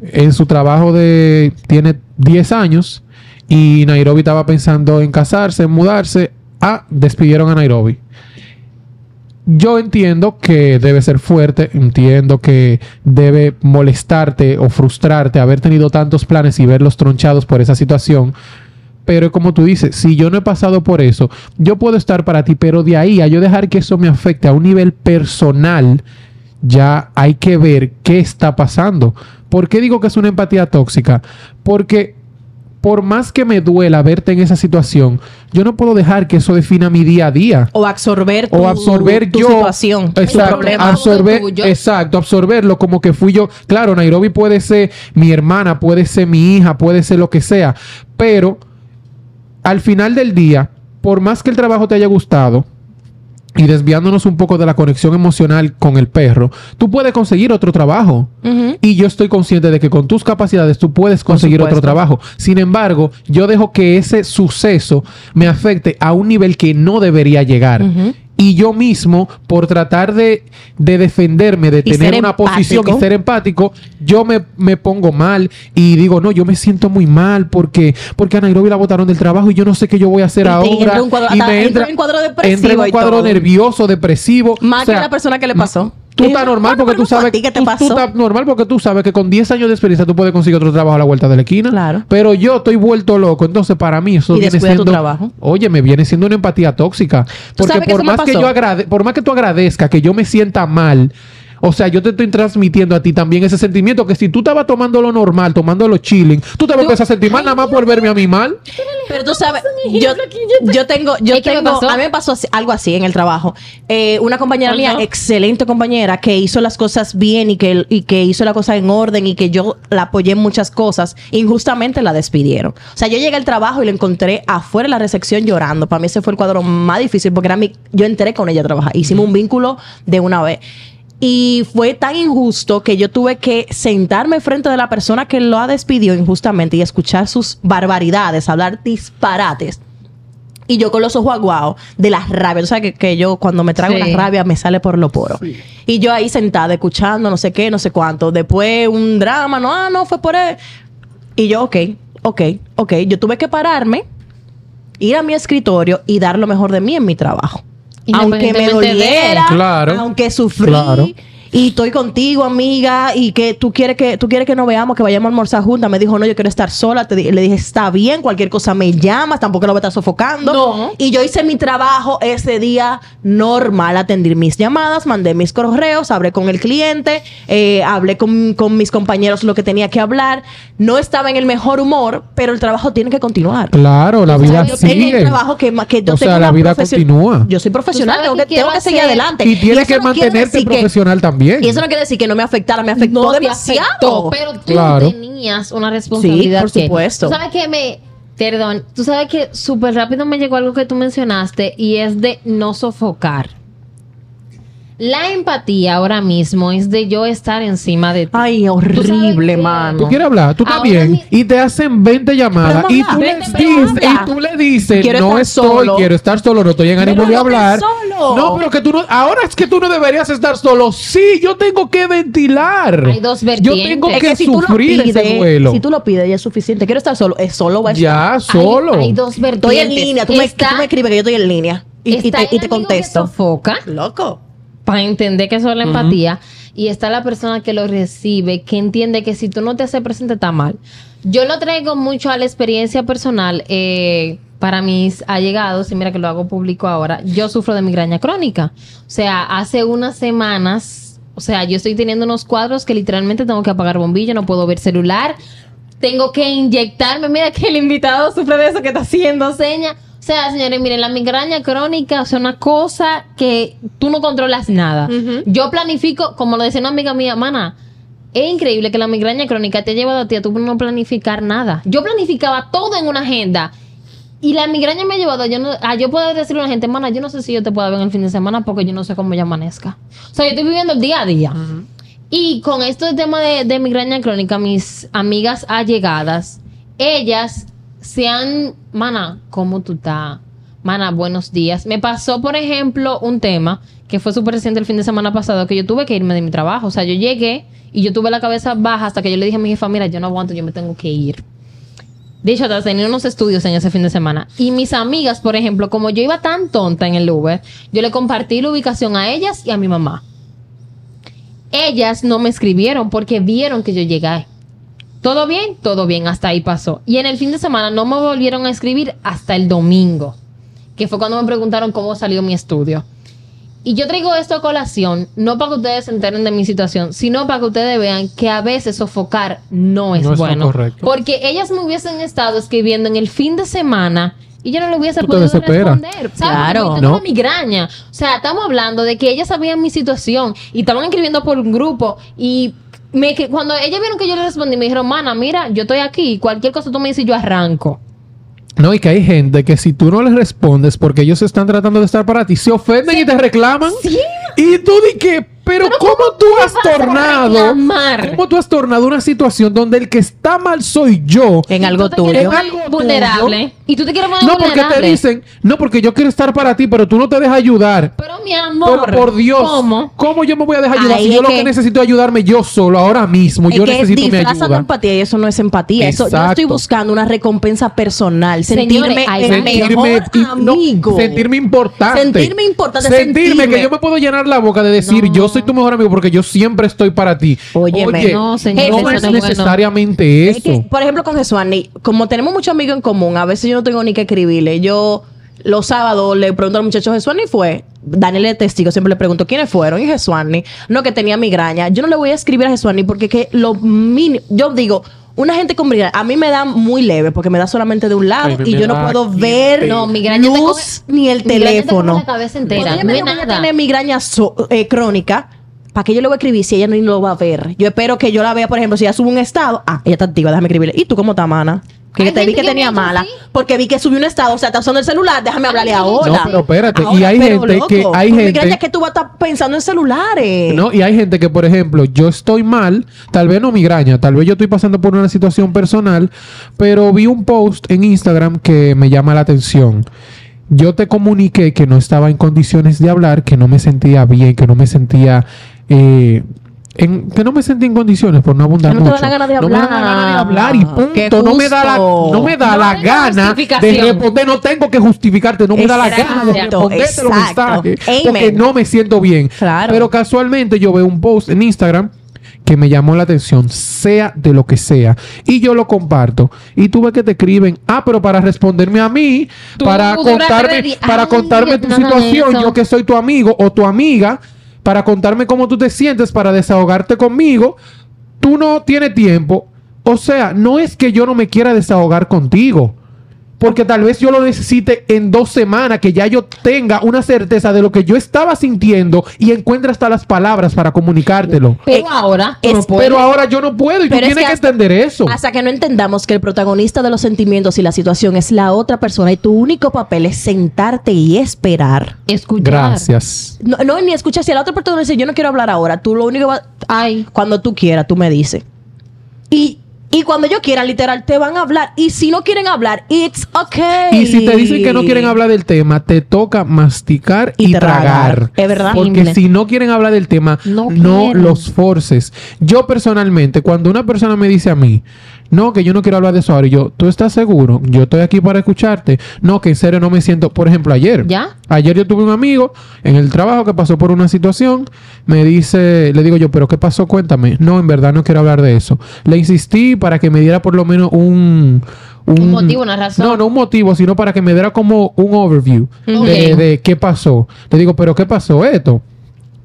en su trabajo de tiene 10 años y Nairobi estaba pensando en casarse, en mudarse. Ah, despidieron a Nairobi. Yo entiendo que debe ser fuerte, entiendo que debe molestarte o frustrarte haber tenido tantos planes y verlos tronchados por esa situación. Pero como tú dices, si yo no he pasado por eso, yo puedo estar para ti, pero de ahí a yo dejar que eso me afecte a un nivel personal, ya hay que ver qué está pasando. ¿Por qué digo que es una empatía tóxica? Porque por más que me duela verte en esa situación, yo no puedo dejar que eso defina mi día a día. O absorber tu, O absorber tu yo. situación. tu problema. Absorber, tuyo. exacto, absorberlo como que fui yo. Claro, Nairobi puede ser mi hermana, puede ser mi hija, puede ser lo que sea. Pero al final del día, por más que el trabajo te haya gustado, y desviándonos un poco de la conexión emocional con el perro, tú puedes conseguir otro trabajo. Y yo estoy consciente de que con tus capacidades tú puedes conseguir otro trabajo. Sin embargo, yo dejo que ese suceso me afecte a un nivel que no debería llegar. Y yo mismo, por tratar de, de defenderme, de Y tener una posición y ser empático, yo me, me pongo mal y digo, no, yo me siento muy mal porque, porque a Nairobi la botaron del trabajo y yo no sé qué yo voy a hacer Y ahora. entra un cuadro- y me entra entra en cuadro depresivo entra en un cuadro nervioso, depresivo. Más O sea, que la persona que le pasó. Tú estás normal porque tú bueno, sabes ¿a ti qué te tú- estás normal porque tú sabes que con 10 años de experiencia tú puedes conseguir otro trabajo a la vuelta de la esquina. Claro. Pero yo estoy vuelto loco. Entonces, para mí, eso Y viene tu siendo. trabajo. Oye, me viene siendo una empatía tóxica. Porque que por más que yo agrade, por más que tú agradezcas que yo me sienta mal. O sea, yo te estoy transmitiendo a ti también ese sentimiento que si tú estabas tomando lo normal, tomando lo chilling, tú te vas a empezar a sentir mal nada más por verme a mí mal. Pero tú sabes, yo, yo tengo, yo ¿Es que me tengo, a mí me pasó así- algo así en el trabajo. Eh, una compañera ¿Cuál mía, no? excelente compañera, que hizo las cosas bien y que, y que hizo la cosa en orden y que yo la apoyé en muchas cosas, injustamente la despidieron. O sea, yo llegué al trabajo y la encontré afuera de la recepción llorando. Para mí ese fue el cuadro más difícil porque era mi, yo entré con ella a trabajar. Hicimos un vínculo de una vez. Y fue tan injusto que yo tuve que sentarme frente de la persona que lo ha despidido injustamente y escuchar sus barbaridades, hablar disparates. Y yo con los ojos aguados de la rabia. Tú sabes que, que yo cuando me trago Sí. la rabia me sale por lo poro. Y yo ahí sentada, escuchando no sé qué, no sé cuánto. Después un drama, no, ah, no, fue por él. Y yo, ok, ok, ok. Yo tuve que pararme, ir a mi escritorio y dar lo mejor de mí en mi trabajo. Aunque me doliera, Claro. aunque sufrí. Claro. Y estoy contigo, amiga, y que tú quieres que tú quieres que nos veamos, que vayamos a almorzar juntas. Me dijo, no, yo quiero estar sola. Te di- le dije, está bien, cualquier cosa me llamas, tampoco lo voy a estar sofocando. No. Y yo hice mi trabajo ese día normal, atendí mis llamadas, mandé mis correos, hablé con el cliente, eh, hablé con, con mis compañeros lo que tenía que hablar. No estaba en el mejor humor, pero el trabajo tiene que continuar. Claro, la vida O sea, yo- en el sigue. trabajo que, que yo O sea, tengo la vida continúa. Yo soy profesional, ¿Tú tengo que, tengo que seguir adelante. Y tienes que no mantenerte que- profesional también. y eso no quiere decir que no me afectara, me afectó No demasiado. afectó, pero tú Claro. tenías una responsabilidad. Sí, por que- supuesto. Tú sabes que me. Perdón, tú sabes que súper rápido me llegó algo que tú mencionaste y es de no sofocar. La empatía ahora mismo es de yo estar encima de ti. Ay, horrible, mano. Tú quieres hablar, tú Ahora mi- y te hacen 20 llamadas y tú, le dices, y tú le dices, Quiero no estar estoy, solo. quiero estar solo, no estoy en Pero ánimo de hablar. solo. No, pero que tú no, ahora es que tú no deberías estar solo. Sí, yo tengo que ventilar. Hay dos Yo vertientes. tengo Es que, si sufrir ese duelo. Si tú lo pides, ya es suficiente. Quiero estar solo. Es solo va a estar. ya, solo. Hay, dos vertientes. Estoy en línea. Tú me, Está- tú me escribes que yo estoy en línea. Y, y te, y te contesto. sofoca. Loco. Para entender que eso es la empatía. Y está la persona que lo recibe, que entiende que si tú no te haces presente está mal. Yo lo traigo mucho a la experiencia personal eh, para mis allegados, y mira que lo hago público ahora. Yo sufro de migraña crónica. O sea, hace unas semanas, o sea, yo estoy teniendo unos cuadros que literalmente tengo que apagar bombillo, no puedo ver celular. Tengo que inyectarme. Mira que el invitado sufre de eso que está haciendo seña. O sea, señores, miren, la migraña crónica, sea, una cosa que tú no controlas nada. Yo planifico, como lo decía una amiga mía, mana, es increíble que la migraña crónica te ha llevado a ti a tú no planificar nada. Yo planificaba todo en una agenda. Y la migraña me ha llevado a yo, no, a yo poder decirle a la gente, mana, yo no sé si yo te puedo ver en el fin de semana porque yo no sé cómo yo amanezca. O sea, yo estoy viviendo el día a día. Y con esto del tema de, de migraña crónica, mis amigas allegadas, ellas se han, mana, ¿cómo tú estás? Mana, buenos días. Me pasó, por ejemplo, un tema que fue súper reciente el fin de semana pasado, que yo tuve que irme de mi trabajo. O sea, yo llegué y yo tuve la cabeza baja hasta que yo le dije a mi jefa, mira, yo no aguanto, yo me tengo que ir. De hecho, tenía unos estudios en ese fin de semana. Y mis amigas, por ejemplo, como yo iba tan tonta en el Uber, yo le compartí la ubicación a ellas y a mi mamá. Ellas no me escribieron porque vieron que yo llegué. ¿Todo bien? Todo bien, hasta ahí pasó. Y en el fin de semana no me volvieron a escribir hasta el domingo, que fue cuando me preguntaron cómo salió mi estudio. Y yo traigo esto a colación, no para que ustedes se enteren de mi situación, sino para que ustedes vean que a veces sofocar no es No es lo bueno. correcto. Porque ellas me hubiesen estado escribiendo en el fin de semana y yo no le hubiese podido responder. ¿sabes? Claro. Porque tengo ¿No? migraña. O sea, estamos hablando de que ellas sabían mi situación y estaban escribiendo por un grupo y me, que- cuando ellas vieron que yo le respondí, me dijeron, mana, mira, yo estoy aquí, cualquier cosa tú me dices, yo arranco. No, y que hay gente que si tú no les respondes porque ellos están tratando de estar para ti, se ofenden y te reclaman. Y tú di que, pero, Pero ¿cómo, ¿cómo tú has tornado? ¿Cómo tú has tornado una situación donde el que está mal soy yo? En algo tuyo. ver En algo vulnerable. tuyo, Y tú te quieres poner No, porque te dicen, no, porque yo quiero estar para ti, pero tú no te dejas ayudar. Pero mi amor. Pero por Dios, ¿Cómo? yo me voy a dejar ayudar Ahí si yo es lo que- que necesito es ayudarme yo solo, ahora mismo? Es yo que necesito mi ayuda. empatía y eso no es empatía. Eso, yo estoy buscando una recompensa personal. Sentirme el sentirme, mejor y- no, amigo. sentirme importante. Sentirme importante, Sentirme, sentirme. que yo me puedo llenar la boca de decir No. yo soy tu mejor amigo porque yo siempre estoy para ti. Óyeme. Oye, No, señor, eso no es es bueno. necesariamente Es eso. que, por ejemplo, con Jesuani, como tenemos muchos amigos en común, a veces yo no tengo ni que escribirle. Yo los sábados le pregunto al muchacho, Jesuani fue. Daniel es testigo, siempre le pregunto quiénes fueron. Y Jesuani, no que tenía migraña. Yo no le voy a escribir a Jesuani porque que lo mínimo, yo digo, una gente con migraña, a mí me da muy leve porque me da solamente de un lado Ay, y yo no puedo ver No, migraña te luz coge- ni el migraña te coge teléfono. la cabeza entera, Cuando ella no me nada. tiene migraña so- eh, crónica, ¿para qué yo le voy a escribir si ella ni lo va a ver? Yo espero que yo la vea, por ejemplo, si ella sube un estado, ah, ella está activa, déjame escribirle. ¿Y tú cómo estás, mana? Que Hay te vi que que tenía mala. así. Porque vi que subió un estado, o sea, está usando el celular, déjame hablarle Ay, ahora. No, pero espérate, y hay gente que- hay gente- que tú vas a estar pensando en celulares. No, y hay gente que, por ejemplo, yo estoy mal, tal vez no migraña, tal vez yo estoy pasando por una situación personal, pero vi un post en Instagram que me llama la atención. Yo te comuniqué que no estaba en condiciones de hablar, que no me sentía bien, que no me sentía... eh, en- que no me sentía en condiciones por no abundar no te da mucho. la gana de No me da la hablar. gana de hablar y punto. Qué No me da la, no me da No la gana de responder. No tengo que justificarte. No me da la gana de responderte los mensajes. Amen. Porque no me siento bien. Claro. Pero casualmente yo veo un post en Instagram que me llamó la atención, sea de lo que sea, y yo lo comparto. Y tú ves que te escriben, ah, pero para responderme a mí, para contarme, para contarme tu situación, yo que soy tu amigo o tu amiga, para contarme cómo tú te sientes, para desahogarte conmigo, tú no tienes tiempo. O sea, no es que yo no me quiera desahogar contigo. Porque tal vez yo lo necesite en dos semanas, que ya yo tenga una certeza de lo que yo estaba sintiendo y encuentre hasta las palabras para comunicártelo. Pero Eh, ahora, es-. Pero ahora yo no puedo y tú tienes que, que hasta- entender eso. Hasta que no entendamos que el protagonista de los sentimientos y la situación es la otra persona y tu único papel es sentarte y esperar. escuchar. Gracias. No, no ni escuchar si la otra persona dice yo no quiero hablar ahora, tú lo único que va Ay, cuando tú quieras, tú me dices. Y, y cuando yo quiera, literal, te van a hablar. Y si no quieren hablar, it's okay. Y si te dicen que no quieren hablar del tema, te toca masticar y, Y tragar. tragar. Es verdad. Porque Simple. si no quieren hablar del tema, No los forces. Yo personalmente, cuando una persona me dice a mí, no, que yo no quiero hablar de eso ahora, y yo, ¿tú estás seguro? Yo estoy aquí para escucharte. No, que en serio no me siento, por ejemplo, ayer. ¿Ya? Ayer yo tuve un amigo en el trabajo que pasó por una situación. Me dice, le digo yo, ¿pero qué pasó? Cuéntame. No, en verdad no quiero hablar de eso. Le insistí para que me diera por lo menos un. Un motivo, una razón. No, no un motivo, sino para que me diera como un overview de, de qué pasó. Le digo, ¿pero qué pasó esto?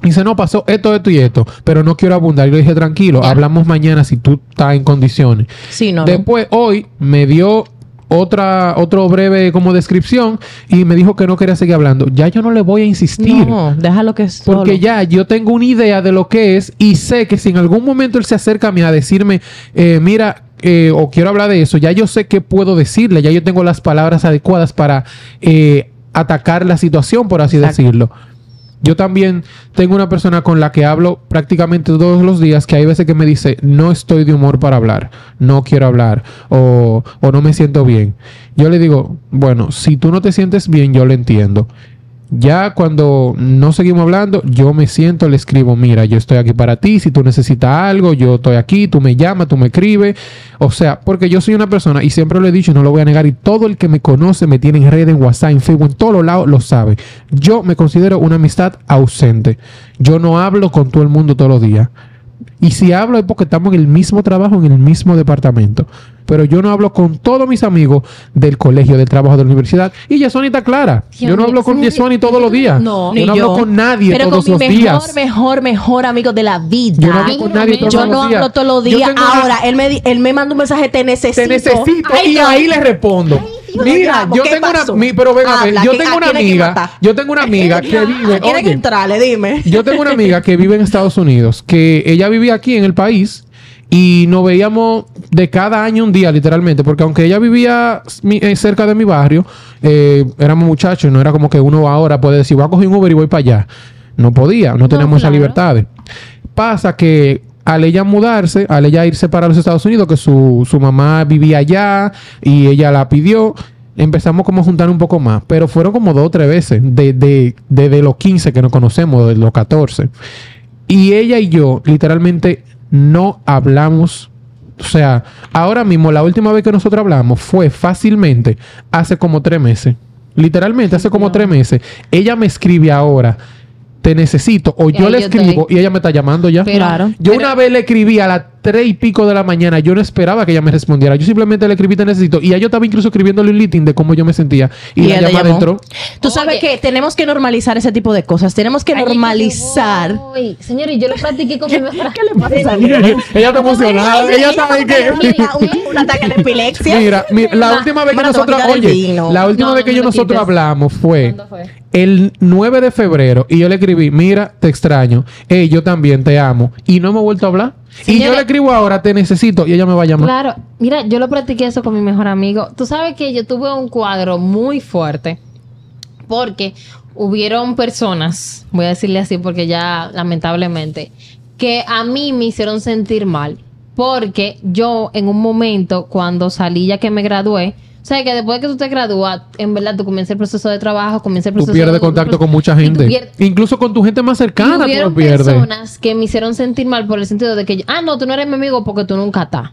Dice, no, pasó esto, esto y esto, pero no quiero abundar. Y le dije, tranquilo, hablamos mañana si tú estás en condiciones. Sí, no. no. Después, hoy me dio otra, otro breve como descripción y me dijo que no quería seguir hablando. Ya yo no le voy a insistir. No, déjalo que es. Porque ya yo tengo una idea de lo que es y sé que si en algún momento él se acerca a mí a decirme, eh, mira, eh, o quiero hablar de eso, ya yo sé qué puedo decirle, ya yo tengo las palabras adecuadas para eh, atacar la situación, por así Exacto. decirlo. Yo también tengo una persona con la que hablo prácticamente todos los días que hay veces que me dice, no estoy de humor para hablar, no quiero hablar o, o no me siento bien. Yo le digo, bueno, si tú no te sientes bien, yo lo entiendo. Ya cuando no seguimos hablando, yo me siento, le escribo, mira, yo estoy aquí para ti, si tú necesitas algo, yo estoy aquí, tú me llamas, tú me escribes. O sea, porque yo soy una persona, y siempre lo he dicho y no lo voy a negar, y todo el que me conoce, me tiene en redes, en WhatsApp, en Facebook, en todos los lados, lo sabe. Yo me considero una amistad ausente. Yo no hablo con todo el mundo todos los días. Y si hablo es porque estamos en el mismo trabajo, en el mismo departamento. Pero yo no hablo con todos mis amigos del colegio, del trabajo, de la universidad. Y Yasoni está clara. Yo no hablo con sí. Yasoni todos los días. No. yo Ni no hablo yo. con nadie Pero todos con los mi mejor, días. mejor, mejor amigo de la vida. Yo no hablo con nadie todos Yo los no días. hablo todos los Yo días. una- Ahora, él me, él me manda un mensaje, te necesito. Te necesito Ay, y no. ahí le respondo. Mira, yo ¿qué tengo pasó? una mi- pero ven a ver, Habla, yo que- tengo ¿a una amiga, yo tengo una amiga que vive, Tiene que entrarle, dime. Yo tengo una amiga que vive en Estados Unidos, que ella vivía aquí en el país y nos veíamos de cada año un día, literalmente, porque aunque ella vivía eh, cerca de mi barrio, eh, éramos muchachos, no era como que uno ahora puede decir, voy a coger un Uber y voy para allá. No podía, no tenemos esa claro. libertad. Pasa que al ella mudarse, al ella irse para los Estados Unidos, que su, su mamá vivía allá y ella la pidió, empezamos como a juntar un poco más, pero fueron como dos o tres veces, de, de, desde los 15 que nos conocemos, de los 14. Y ella y yo, literalmente, no hablamos. O sea, ahora mismo, la última vez que nosotros hablamos fue fácilmente hace como tres meses. Literalmente, hace como tres meses. Ella me escribe ahora. Te necesito. O yo le yo escribo estoy. y ella me está llamando ya. Claro. Yo una vez le escribí a las tres y pico de la mañana. Yo no esperaba que ella me respondiera. Yo simplemente le escribí te necesito. Y ya yo estaba incluso escribiéndole un listing de cómo yo me sentía. Y, Y la ella llamó. entró. Tú sabes que tenemos que normalizar ese tipo de cosas. Tenemos que Ay, normalizar. Señores, yo lo practiqué con mi mejor ¿Qué le pasa ella está emocionada. ella sabe que. Mira, un, ataque de epilepsia. Mira, mira, la Ma- última vez que nosotros, oye, la última No, vez que no yo nosotros quites. hablamos fue ¿Cuándo fue? el 9 de febrero y yo le escribí, mira, te extraño, hey, yo también te amo y no me he vuelto a hablar. Y yo le escribo ahora, te necesito y ella me va a llamar. Claro, mira, yo lo practiqué eso con mi mejor amigo. Tú sabes que yo tuve un cuadro muy fuerte porque hubieron personas, voy a decirle así porque ya lamentablemente, que a mí me hicieron sentir mal porque yo en un momento cuando salí ya que me gradué, o sea que después de que tú te gradúas, en verdad tú comienzas el proceso de trabajo, comienza el Tú proceso pierdes de- contacto con mucha tú gente. pier- Incluso con tu gente más cercana tú hubieron lo pierdes. personas que me hicieron sentir mal por el sentido de que, yo- ah, no, tú no eres mi amigo porque tú nunca estás.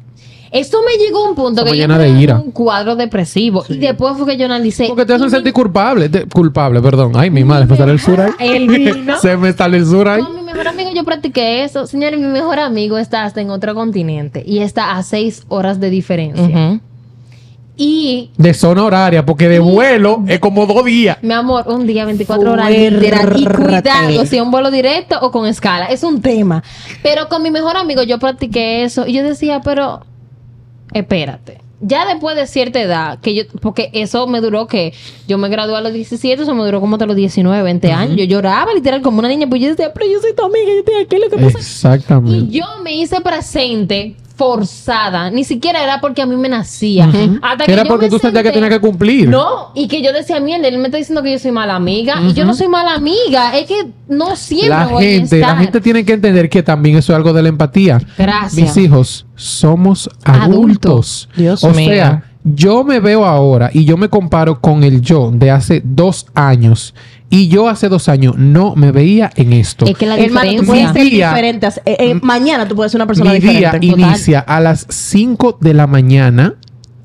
Esto me llegó a un punto Eso que me yo llena de ira. un cuadro depresivo. Y después fue que yo analicé. Porque te hacen mi- sentir culpable. culpable, perdón. Ay, mi madre, me sale el sur ahí. El vino. Se me sale el sur ahí. Con mi mejor amigo yo practiqué eso. Señores, mi mejor amigo está hasta en otro continente y está a seis horas de diferencia. Ujú. Y, De zona horaria, porque de vuelo es como dos días. mi amor, un día 24 horas literal. Y cuidado si es un vuelo directo o con escala. Es un tema. Pero con mi mejor amigo yo practiqué eso y yo decía, pero espérate. Ya después de cierta edad, que yo, porque eso me duró que yo me gradué a los 17, eso me duró como hasta los 19, 20 años. Yo lloraba literal como una niña, pues yo decía, pero yo soy tu amiga, yo estoy aquí, lo que pasa. Y Exactamente. yo me hice presente forzada, ni siquiera era porque a mí me nacía. Hasta Que era yo porque me tú sentías que senté- tenías que cumplir. No, y que yo decía, mierda, él me está diciendo que yo soy mala amiga, y yo no soy mala amiga, es que no siempre la voy gente, a la estar. gente tiene que entender que también eso es algo de la empatía. Gracias. Mis hijos somos adultos. Adultos. Dios o sea, yo me veo ahora y yo me comparo con el yo de hace dos años. Y yo hace dos años no me veía en esto. Es que la Hermano, tú diferencia... puedes ser Mi día- diferente. Eh, eh, mañana tú puedes ser una persona Mi día diferente. inicia a las 5 de la mañana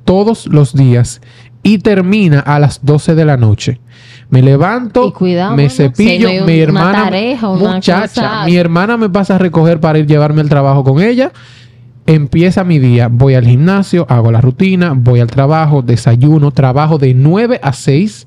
todos los días y termina a las 12 de la noche. Me levanto, Y cuidado, me cepillo, si mi una hermana, tareja, una muchacha, cosa- mi hermana me pasa a recoger para ir llevarme al trabajo con ella. Empieza mi día, voy al gimnasio, hago la rutina, voy al trabajo, desayuno, trabajo de 9 a 6.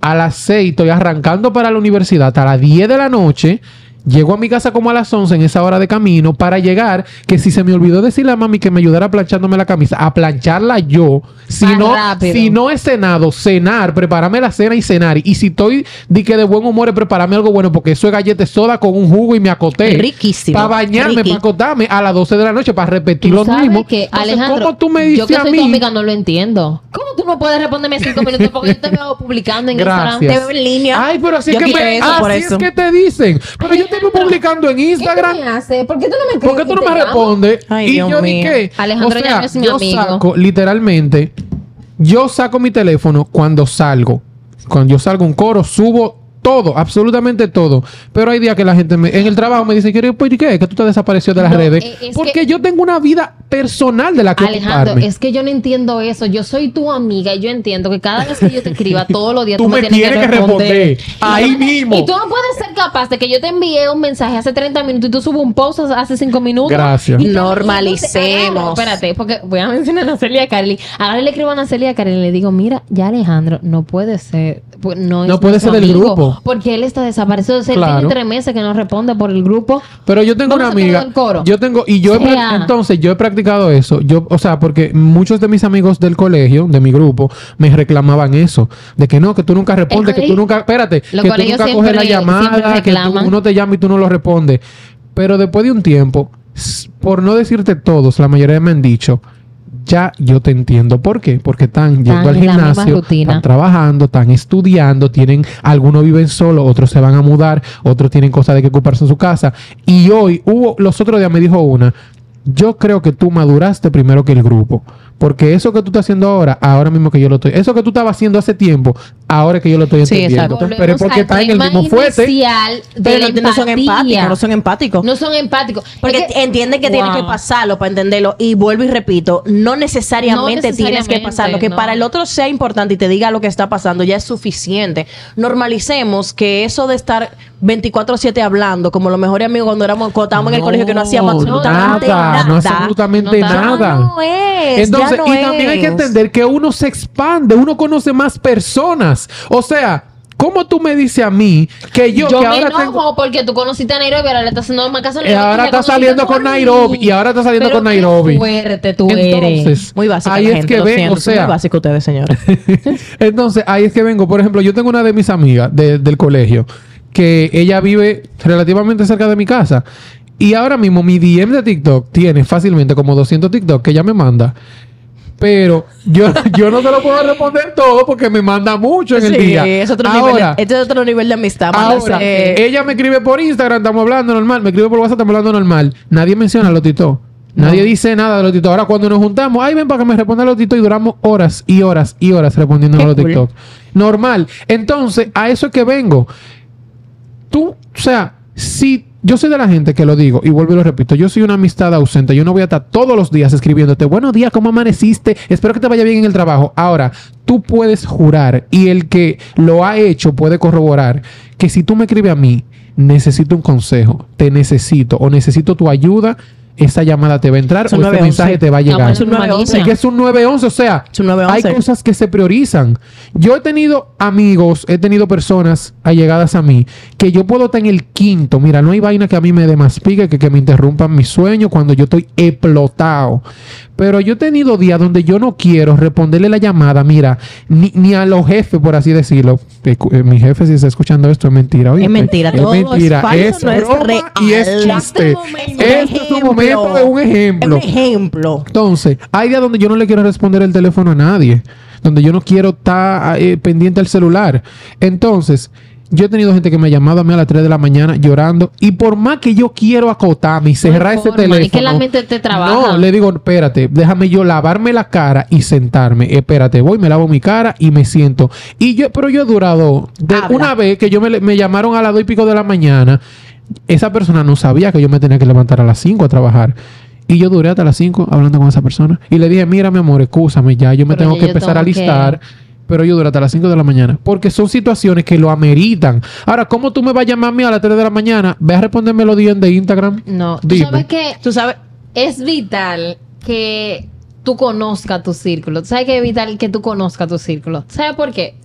A las 6 estoy arrancando para la universidad hasta las 10 de la noche. Llego a mi casa como a las 11 en esa hora de camino para llegar, que si se me olvidó decirle a mami que me ayudara planchándome la camisa, a plancharla yo. Si Más no, rápido. si no he cenado, cenar, prepararme la cena y cenar. Y si estoy de que de buen humor, es prepararme algo bueno, porque eso es galleta de soda con un jugo y me acoté. Riquísimo. Para bañarme, Riqui. para acotarme a las 12 de la noche, para repetir lo mismo. que, Entonces, Alejandro, ¿cómo tú me yo dices que a soy mí? tu amiga no lo entiendo. ¿Cómo tú no puedes responderme cinco minutos porque yo te veo publicando en Gracias. Instagram? Te veo en línea. Ay, pero así Yo es que me, eso por así eso. es que te dicen. Pero yo te publicando en ¿Qué Instagram. tú me haces? ¿Por qué tú no me ¿Por qué tú no me respondes? Ay, y Dios yo mío. dije, Alejandro o ya sea, no es mi yo amigo. saco literalmente, yo saco mi teléfono cuando salgo. Cuando yo salgo a un coro, subo todo, absolutamente todo. Pero hay días que la gente me- en el trabajo me dice, ¿qué? ¿Por qué? Que tú te desapareció de las No, redes. eh, Porque que- yo tengo una vida personal de la que Alejandro, ocuparme. es que yo no entiendo eso. Yo soy tu amiga y yo entiendo que cada vez que yo te escriba todos los días Tú me tienes que responder. Ahí mismo. Y tú no puedes ser capaz de que yo te envíe un mensaje hace 30 minutos y tú subes un post hace 5 minutos. Gracias. Y Normalicemos. agarro- Espérate, porque voy a mencionar a Celia Carly. Ahora le escribo a Celia Carly y le digo, mira, ya Alejandro, no puede ser. Pues, No, puede ser del grupo. Porque él está desaparecido. O sea, Claro. tiene tres meses que no responde por el grupo. Pero yo tengo una amiga. coro. Yo tengo, y yo he entonces yo he practicado eso. Yo, o sea, porque muchos de mis amigos del colegio, de mi grupo, me reclamaban eso. De que no, que tú nunca respondes, que tú nunca, espérate, que tú nunca coges la llamada, que tú- uno te llama y tú no lo respondes. Pero después de un tiempo, por no decirte todos, la mayoría me han dicho, ya yo te entiendo. ¿Por qué? Porque están yendo al gimnasio, están trabajando, están estudiando, tienen, algunos viven solos, otros se van a mudar, otros tienen cosas de que ocuparse en su casa. Y hoy hubo, los otros días me dijo una, yo creo que tú maduraste primero que el grupo. Porque eso que tú estás haciendo ahora, ahora mismo que yo lo estoy. Eso que tú estabas haciendo hace tiempo, ahora es que yo lo estoy Sí, entendiendo. Pero es porque está en el mismo fuete. Pero no, no son empáticos, no son empáticos. No son empáticos. Porque Es que- entienden que tiene Wow. que pasarlo para entenderlo. Y vuelvo y repito, no necesariamente, No tienes que pasarlo. Que no. para el otro sea importante y te diga lo que está pasando ya es suficiente. Normalicemos que eso de estar 24-7 hablando, como los mejores amigos cuando éramos, cuando estábamos en el colegio, que no hacíamos absolutamente nada. No absolutamente No, nada. Ya no es. Entonces, ya no y también hay que entender que uno se expande, uno conoce más personas. O sea, ¿cómo tú me dices a mí que yo, Yo, que me ahora enojo tengo. porque tú conociste a Nairobi, ahora le estás haciendo más caso Y Nairobi, ahora está saliendo con. Nairobi, y ahora está saliendo Pero con qué Nairobi. fuerte tú eres. Muy básica ahí la es gente, que ven, o sea, muy básicos ustedes, señores. Entonces, ahí es que vengo. Por ejemplo, yo tengo una de mis amigas de- del colegio que ella vive relativamente cerca de mi casa. Y ahora mismo mi DM de TikTok tiene fácilmente como 200 TikTok que ella me manda. Pero yo, yo no se lo puedo responder todo porque me manda mucho en el día. es otro ahora, nivel de, este es otro nivel de amistad. Ahora, eh, ella me escribe por Instagram, estamos hablando normal. Me escribe por WhatsApp, estamos hablando normal. Nadie menciona a los Tito. Nadie dice nada de los TikTok. Ahora, cuando nos juntamos, ay, ven para que me responda los TikTok y duramos horas y horas y horas respondiendo a los cool. TikTok. Normal. Entonces, a eso es que vengo. Tú, o sea, si yo soy de la gente que lo digo y vuelvo y lo repito, yo soy una amistad ausente. Yo no voy a estar todos los días escribiéndote, buenos días, ¿cómo amaneciste? Espero que te vaya bien en el trabajo. Ahora, tú puedes jurar y el que lo ha hecho puede corroborar que si tú me escribes a mí, necesito un consejo, te necesito o necesito tu ayuda, esa llamada te va a entrar Es o 911. mensaje te va a llegar. Estamos en un 911. Es que es un 911, o sea, Es un 911. hay cosas que se priorizan. Yo he tenido amigos, he tenido personas allegadas a mí que yo puedo estar en el quinto. Mira, no hay vaina que a mí me dé más pique que que me interrumpan mi sueño cuando yo estoy explotado. Pero yo he tenido días donde yo no quiero responderle la llamada, mira, ni, ni a los jefes, por así decirlo. Eh, mi jefe, si está escuchando esto, es mentira. Es mentira, todo es falso, es no es broma y es real. chiste. Este es un momento, es un ejemplo. Es un ejemplo. Entonces, hay días donde yo no le quiero responder el teléfono a nadie, donde yo no quiero estar eh, pendiente al celular. Entonces, yo he tenido gente que me ha llamado a mí a las 3 de la mañana llorando y por más que yo quiero acotarme y cerrar ese teléfono. es que la mente te trabaja. No, le digo, espérate, déjame yo lavarme la cara y sentarme. Espérate, voy, me lavo mi cara y me siento. Y yo, pero yo he durado de Habla. una vez que yo me, me llamaron a las 2 y pico de la mañana. Esa persona no sabía que yo me tenía que levantar a las 5 a trabajar. Y yo duré hasta las 5 hablando con esa persona. Y le dije, mira, mi amor, escúchame ya, yo me Pero tengo ya que empezar a tengo que- listar. Pero yo duré hasta las 5 de la mañana. Porque son situaciones que lo ameritan. Ahora, ¿cómo tú me vas a llamar a mí a las 3 de la mañana? Ve a responderme los días de Instagram. No, tú Dime. sabes que Tú sabes, es vital que tú conozcas tu círculo. Tú sabes que es vital que tú conozcas tu círculo. ¿Sabes por qué?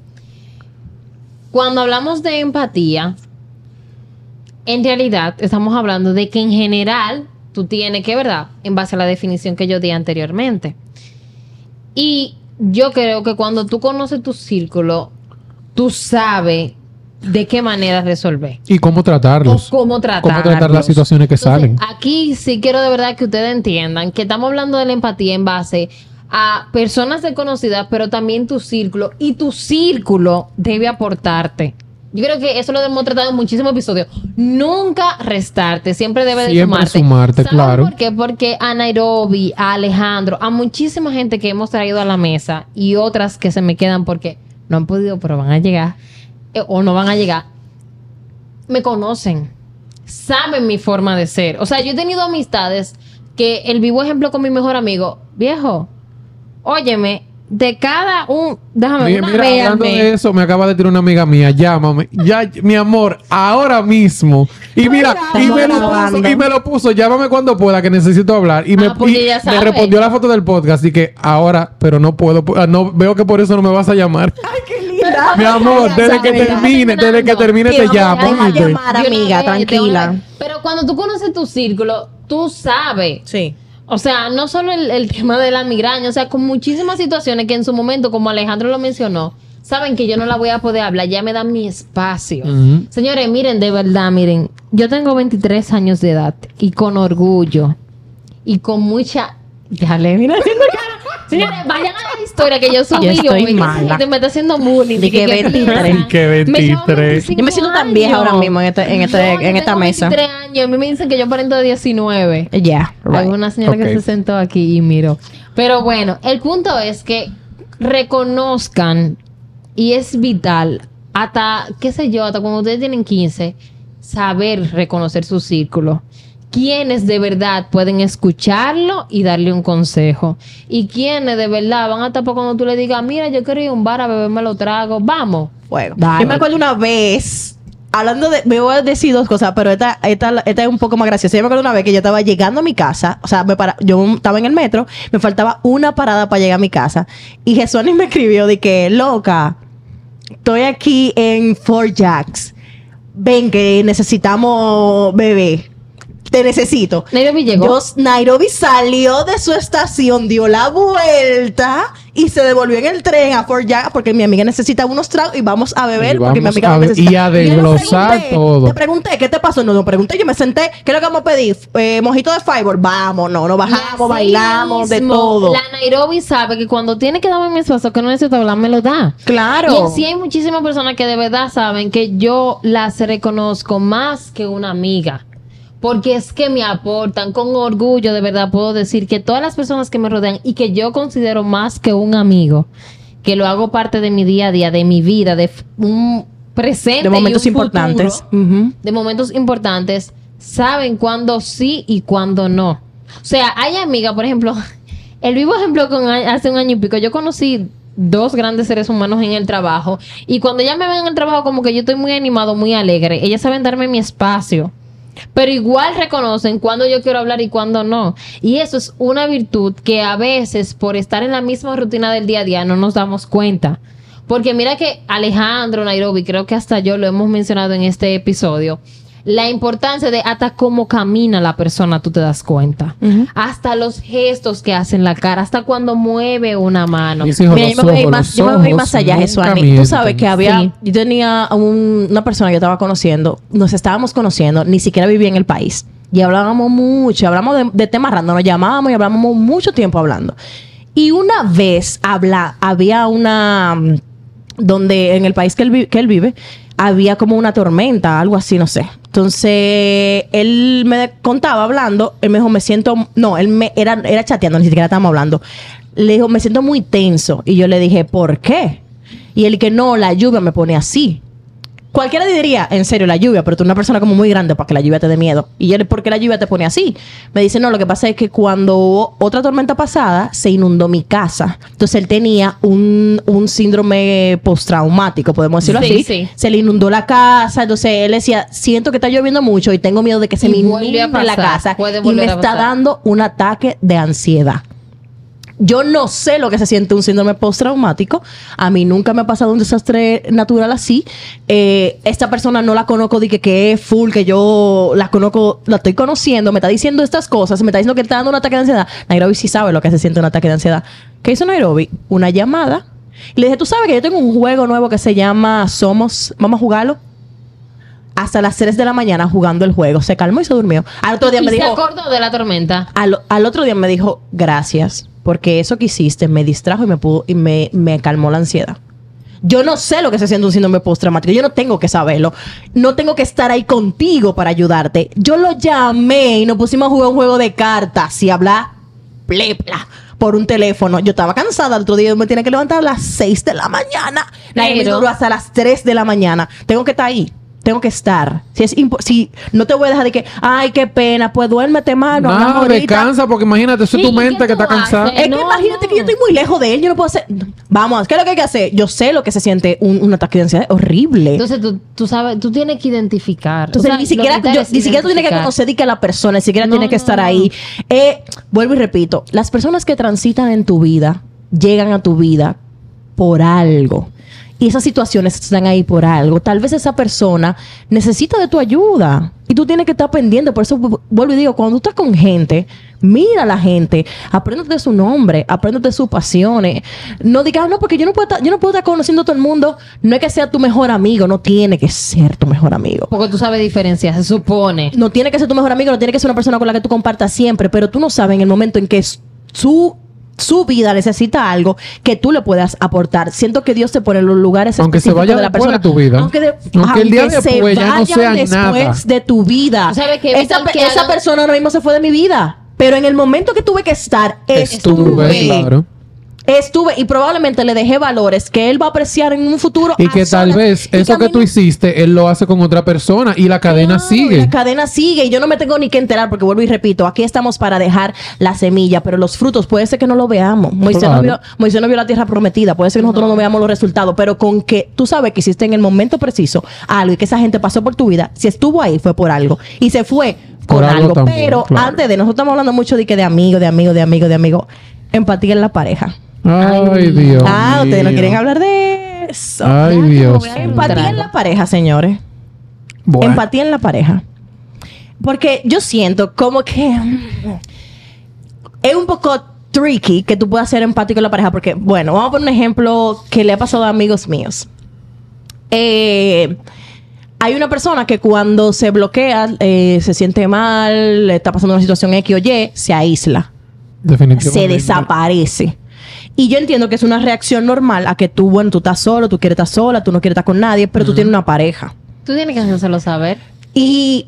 Cuando hablamos de empatía, en realidad estamos hablando de que en general tú tienes que, ¿verdad? En base a la definición que yo di anteriormente. Y yo creo que cuando tú conoces tu círculo, tú sabes de qué manera resolver. Y cómo O tratarlos. cómo tratar. Cómo tratar las situaciones que salen. Aquí sí quiero de verdad que ustedes entiendan que estamos hablando de la empatía en base a personas desconocidas, pero también tu círculo. Y tu círculo debe aportarte. Yo creo que eso lo hemos tratado en muchísimos episodios. Nunca restarte, siempre debe de sumarte. sumarte, ¿Saben claro. por qué? Porque a Nairobi, a Alejandro, a muchísima gente que hemos traído a la mesa y otras que se me quedan porque no han podido, pero van a llegar eh, o no van a llegar, me conocen, saben mi forma de ser. O sea, yo he tenido amistades que el vivo ejemplo con mi mejor amigo, viejo, óyeme, de cada un, déjame Mira, una mira, vez hablando de eso, me acaba de tirar una amiga mía, llámame, ya, mi amor, ahora mismo. Y mira, y me, lo puso, y me lo puso, llámame cuando pueda, que necesito hablar. Y me, Ah, porque y ella me respondió la foto del podcast, y que ahora, pero no puedo, ah, no veo que por eso no me vas a llamar. qué linda. mi amor, desde que termine, desde que termine te llamo. ¿oíste? llamar. Amiga, tranquila. Pero cuando tú conoces tu círculo, tú sabes. Sí. O sea, no solo el, el tema de la migraña, o sea, con muchísimas situaciones que en su momento, como Alejandro lo mencionó, saben que yo no la voy a poder hablar, ya me dan mi espacio. Señores, miren, de verdad, miren, yo tengo 23 años de edad y con orgullo y con mucha... Ya le mira. Señores, vayan a la historia que yo subí Yo estoy mala. me está haciendo bullying. Di que 23. Que 23. Yo me siento tan vieja ahora mismo en, este- en, este- yo en esta tengo mesa. 23 años, a mí me dicen que yo aparento de 19. Ya, Hay right. una señora que se sentó aquí y miró. Pero bueno, el punto es que reconozcan y es vital hasta, qué sé yo, hasta cuando ustedes tienen 15, saber reconocer su círculo. Quienes de verdad pueden escucharlo y darle un consejo. Y quienes de verdad van hasta por cuando tú le digas, mira, yo quiero ir a un bar a beberme lo trago, vamos. Bueno, Dale. yo me acuerdo una vez, hablando de, me voy a decir dos cosas, pero esta, esta, esta es un poco más graciosa. Yo me acuerdo una vez que yo estaba llegando a mi casa, o sea, me para, yo estaba en el metro, me faltaba una parada para llegar a mi casa, y Jesús me escribió de que, loca, estoy aquí en Fort Jacks, ven que necesitamos bebé. Te necesito. Nairobi llegó. Nairobi salió de su estación, dio la vuelta y se devolvió en el tren a Fort Jack porque mi amiga necesita unos tragos y vamos a beber Y porque mi amiga a lo necesita. y a desglosar pregunté, todo. Le pregunté, ¿qué te pasó? No, no pregunté, yo me senté, ¿qué es lo que vamos a pedir? Eh, mojito de Fiber, vamos, no, nos bajamos, bailamos, de mismo, todo. La Nairobi sabe que cuando tiene que darme mi espacio que no necesito hablar, me lo da. Claro. Y así hay muchísimas personas que de verdad saben que yo las reconozco más que una amiga. Porque es que me aportan con orgullo, de verdad puedo decir que todas las personas que me rodean y que yo considero más que un amigo, que lo hago parte de mi día a día, de mi vida, de un presente. de y momentos un importantes. futuro, de momentos importantes, saben cuándo sí y cuándo no. O sea, hay amigas, por ejemplo, el vivo ejemplo con hace un año y pico, yo conocí dos grandes seres humanos en el trabajo y cuando ya me ven en el trabajo como que yo estoy muy animado, muy alegre, ellas saben darme mi espacio. Pero igual reconocen cuándo yo quiero hablar y cuándo no. Y eso es una virtud que a veces por estar en la misma rutina del día a día no nos damos cuenta. Porque mira que Alejandro Nairobi, creo que hasta yo lo hemos mencionado en este episodio, la importancia de hasta cómo camina la persona, tú te das cuenta. Hasta los gestos que hace en la cara, hasta cuando mueve una mano. Mira, yo los me voy a ir ojos, más, yo me voy ojos más allá, Jesuani. Tú sabes que había, Sí. yo tenía un- una persona que yo estaba conociendo, nos estábamos conociendo, ni siquiera vivía en el país. Y hablábamos mucho, hablamos de, de temas random, nos llamábamos y hablábamos mucho tiempo hablando. Y una vez habla, había una, mm, donde en el país que él, vi- que él vive, había como una tormenta, algo así, no sé. Entonces, él me contaba hablando, él me dijo, me siento, no, él me era, era chateando, ni siquiera estábamos hablando. Le dijo, me siento muy tenso. Y yo le dije, ¿por qué? Y él que no, la lluvia me pone así. Cualquiera diría, en serio, la lluvia, pero tú eres una persona como muy grande para que la lluvia te dé miedo. Y yo, ¿por qué la lluvia te pone así? Me dice, no, lo que pasa es que cuando hubo otra tormenta pasada, se inundó mi casa. Entonces él tenía un, un síndrome postraumático, podemos decirlo Sí, así. sí. Se le inundó la casa. Entonces él decía, siento que está lloviendo mucho y tengo miedo de que se Y me inunde la casa. puede Y me está dando un ataque de ansiedad. Yo no sé lo que se siente un síndrome postraumático. A mí nunca me ha pasado un desastre natural así. Eh, esta persona no la conozco de que, que es full, que yo la conozco, la estoy conociendo, me está diciendo estas cosas, me está diciendo que está dando un ataque de ansiedad. Nairobi sí sabe lo que se siente un ataque de ansiedad. ¿Qué hizo Nairobi? Una llamada. Y le dije, tú sabes que yo tengo un juego nuevo que se llama Somos, vamos a jugarlo. Hasta las 3 de la mañana jugando el juego. Se calmó y se durmió. Al otro día y me se dijo, acordó de la tormenta. al, al otro día me dijo, gracias, porque eso que hiciste me distrajo y me pudo y me, me calmó la ansiedad. Yo no sé lo que se siente un síndrome postraumático. Yo no tengo que saberlo. No tengo que estar ahí contigo para ayudarte. Yo lo llamé y nos pusimos a jugar un juego de cartas y hablar plepla por un teléfono. Yo estaba cansada el otro día. Me tiene que levantar a las 6 de la mañana. Nadie me duró hasta las 3 de la mañana. Tengo que estar ahí. Tengo que estar. Si es si no te voy a dejar de que, ay, qué pena, pues duérmete más. No, descansa, porque imagínate, eso es tu ¿y mente que está cansada. Es que No, imagínate no. que yo estoy muy lejos de él, yo no puedo hacer. Vamos, ¿qué es lo que hay que hacer? Yo sé lo que se siente un, un ataque de ansiedad, es horrible. Entonces tú, tú sabes, tú tienes que identificar. Entonces, O sea, ni siquiera, yo- ni siquiera tú tienes que conocer de que a la persona, ni siquiera No, tiene que no, estar no. ahí. Eh, vuelvo y repito, las personas que transitan en tu vida, llegan a tu vida por algo. Y esas situaciones están ahí por algo. Tal vez esa persona necesita de tu ayuda. Y tú tienes que estar pendiente. Por eso vu- vuelvo y digo, cuando tú estás con gente, mira a la gente, apréndete su nombre, apréndete sus pasiones. No digas, no, porque yo no puedo estar, yo no puedo estar conociendo a todo el mundo. No es que sea tu mejor amigo, no tiene que ser tu mejor amigo. Porque tú sabes diferenciar, se supone. No tiene que ser tu mejor amigo, no tiene que ser una persona con la que tú compartas siempre, pero tú no sabes en el momento en que su, su vida necesita algo que tú le puedas aportar. Siento que Dios te pone en los lugares Aunque se vaya de la después persona. de tu vida. Aunque, de- Aunque el día después se ya no vayan sea después nada. de tu vida. Que esa, que esa hagan- persona ahora mismo se fue de mi vida. Pero en el momento que tuve que estar, Estuve, claro. Estuve y probablemente le dejé valores que él va a apreciar en un futuro. Y que tal vez eso que mí tú no- hiciste, él lo hace con otra persona y la cadena Claro, sigue. La cadena sigue y yo no me tengo ni que enterar porque vuelvo y repito, aquí estamos para dejar la semilla, pero los frutos puede ser que no lo veamos. Moisés, no, vio, Moisés no vio la tierra prometida, puede ser que nosotros no. veamos los resultados, pero con que tú sabes que hiciste en el momento preciso algo y que esa gente pasó por tu vida, si estuvo ahí fue por algo y se fue Por con algo algo. también, pero claro. antes de, nosotros estamos hablando mucho de que de amigo, de amigo, de amigo, de amigo. Empatía en la pareja. Ay, Dios. ah, ustedes no quieren hablar de eso. Ay, Dios. Empatía en la pareja, señores. Bueno, Empatía en la pareja. Porque yo siento como que mm, es un poco tricky que tú puedas ser empático en la pareja. Porque, bueno, vamos a poner un ejemplo que le ha pasado a amigos míos. Eh, hay una persona que cuando se bloquea, eh, se siente mal, le está pasando una situación X o Y, se aísla definitivamente. se desaparece. Y yo entiendo que es una reacción normal a que tú, bueno, tú estás solo, tú quieres estar sola, tú no quieres estar con nadie, pero tú tienes una pareja. Tú tienes que hacérselo saber. Y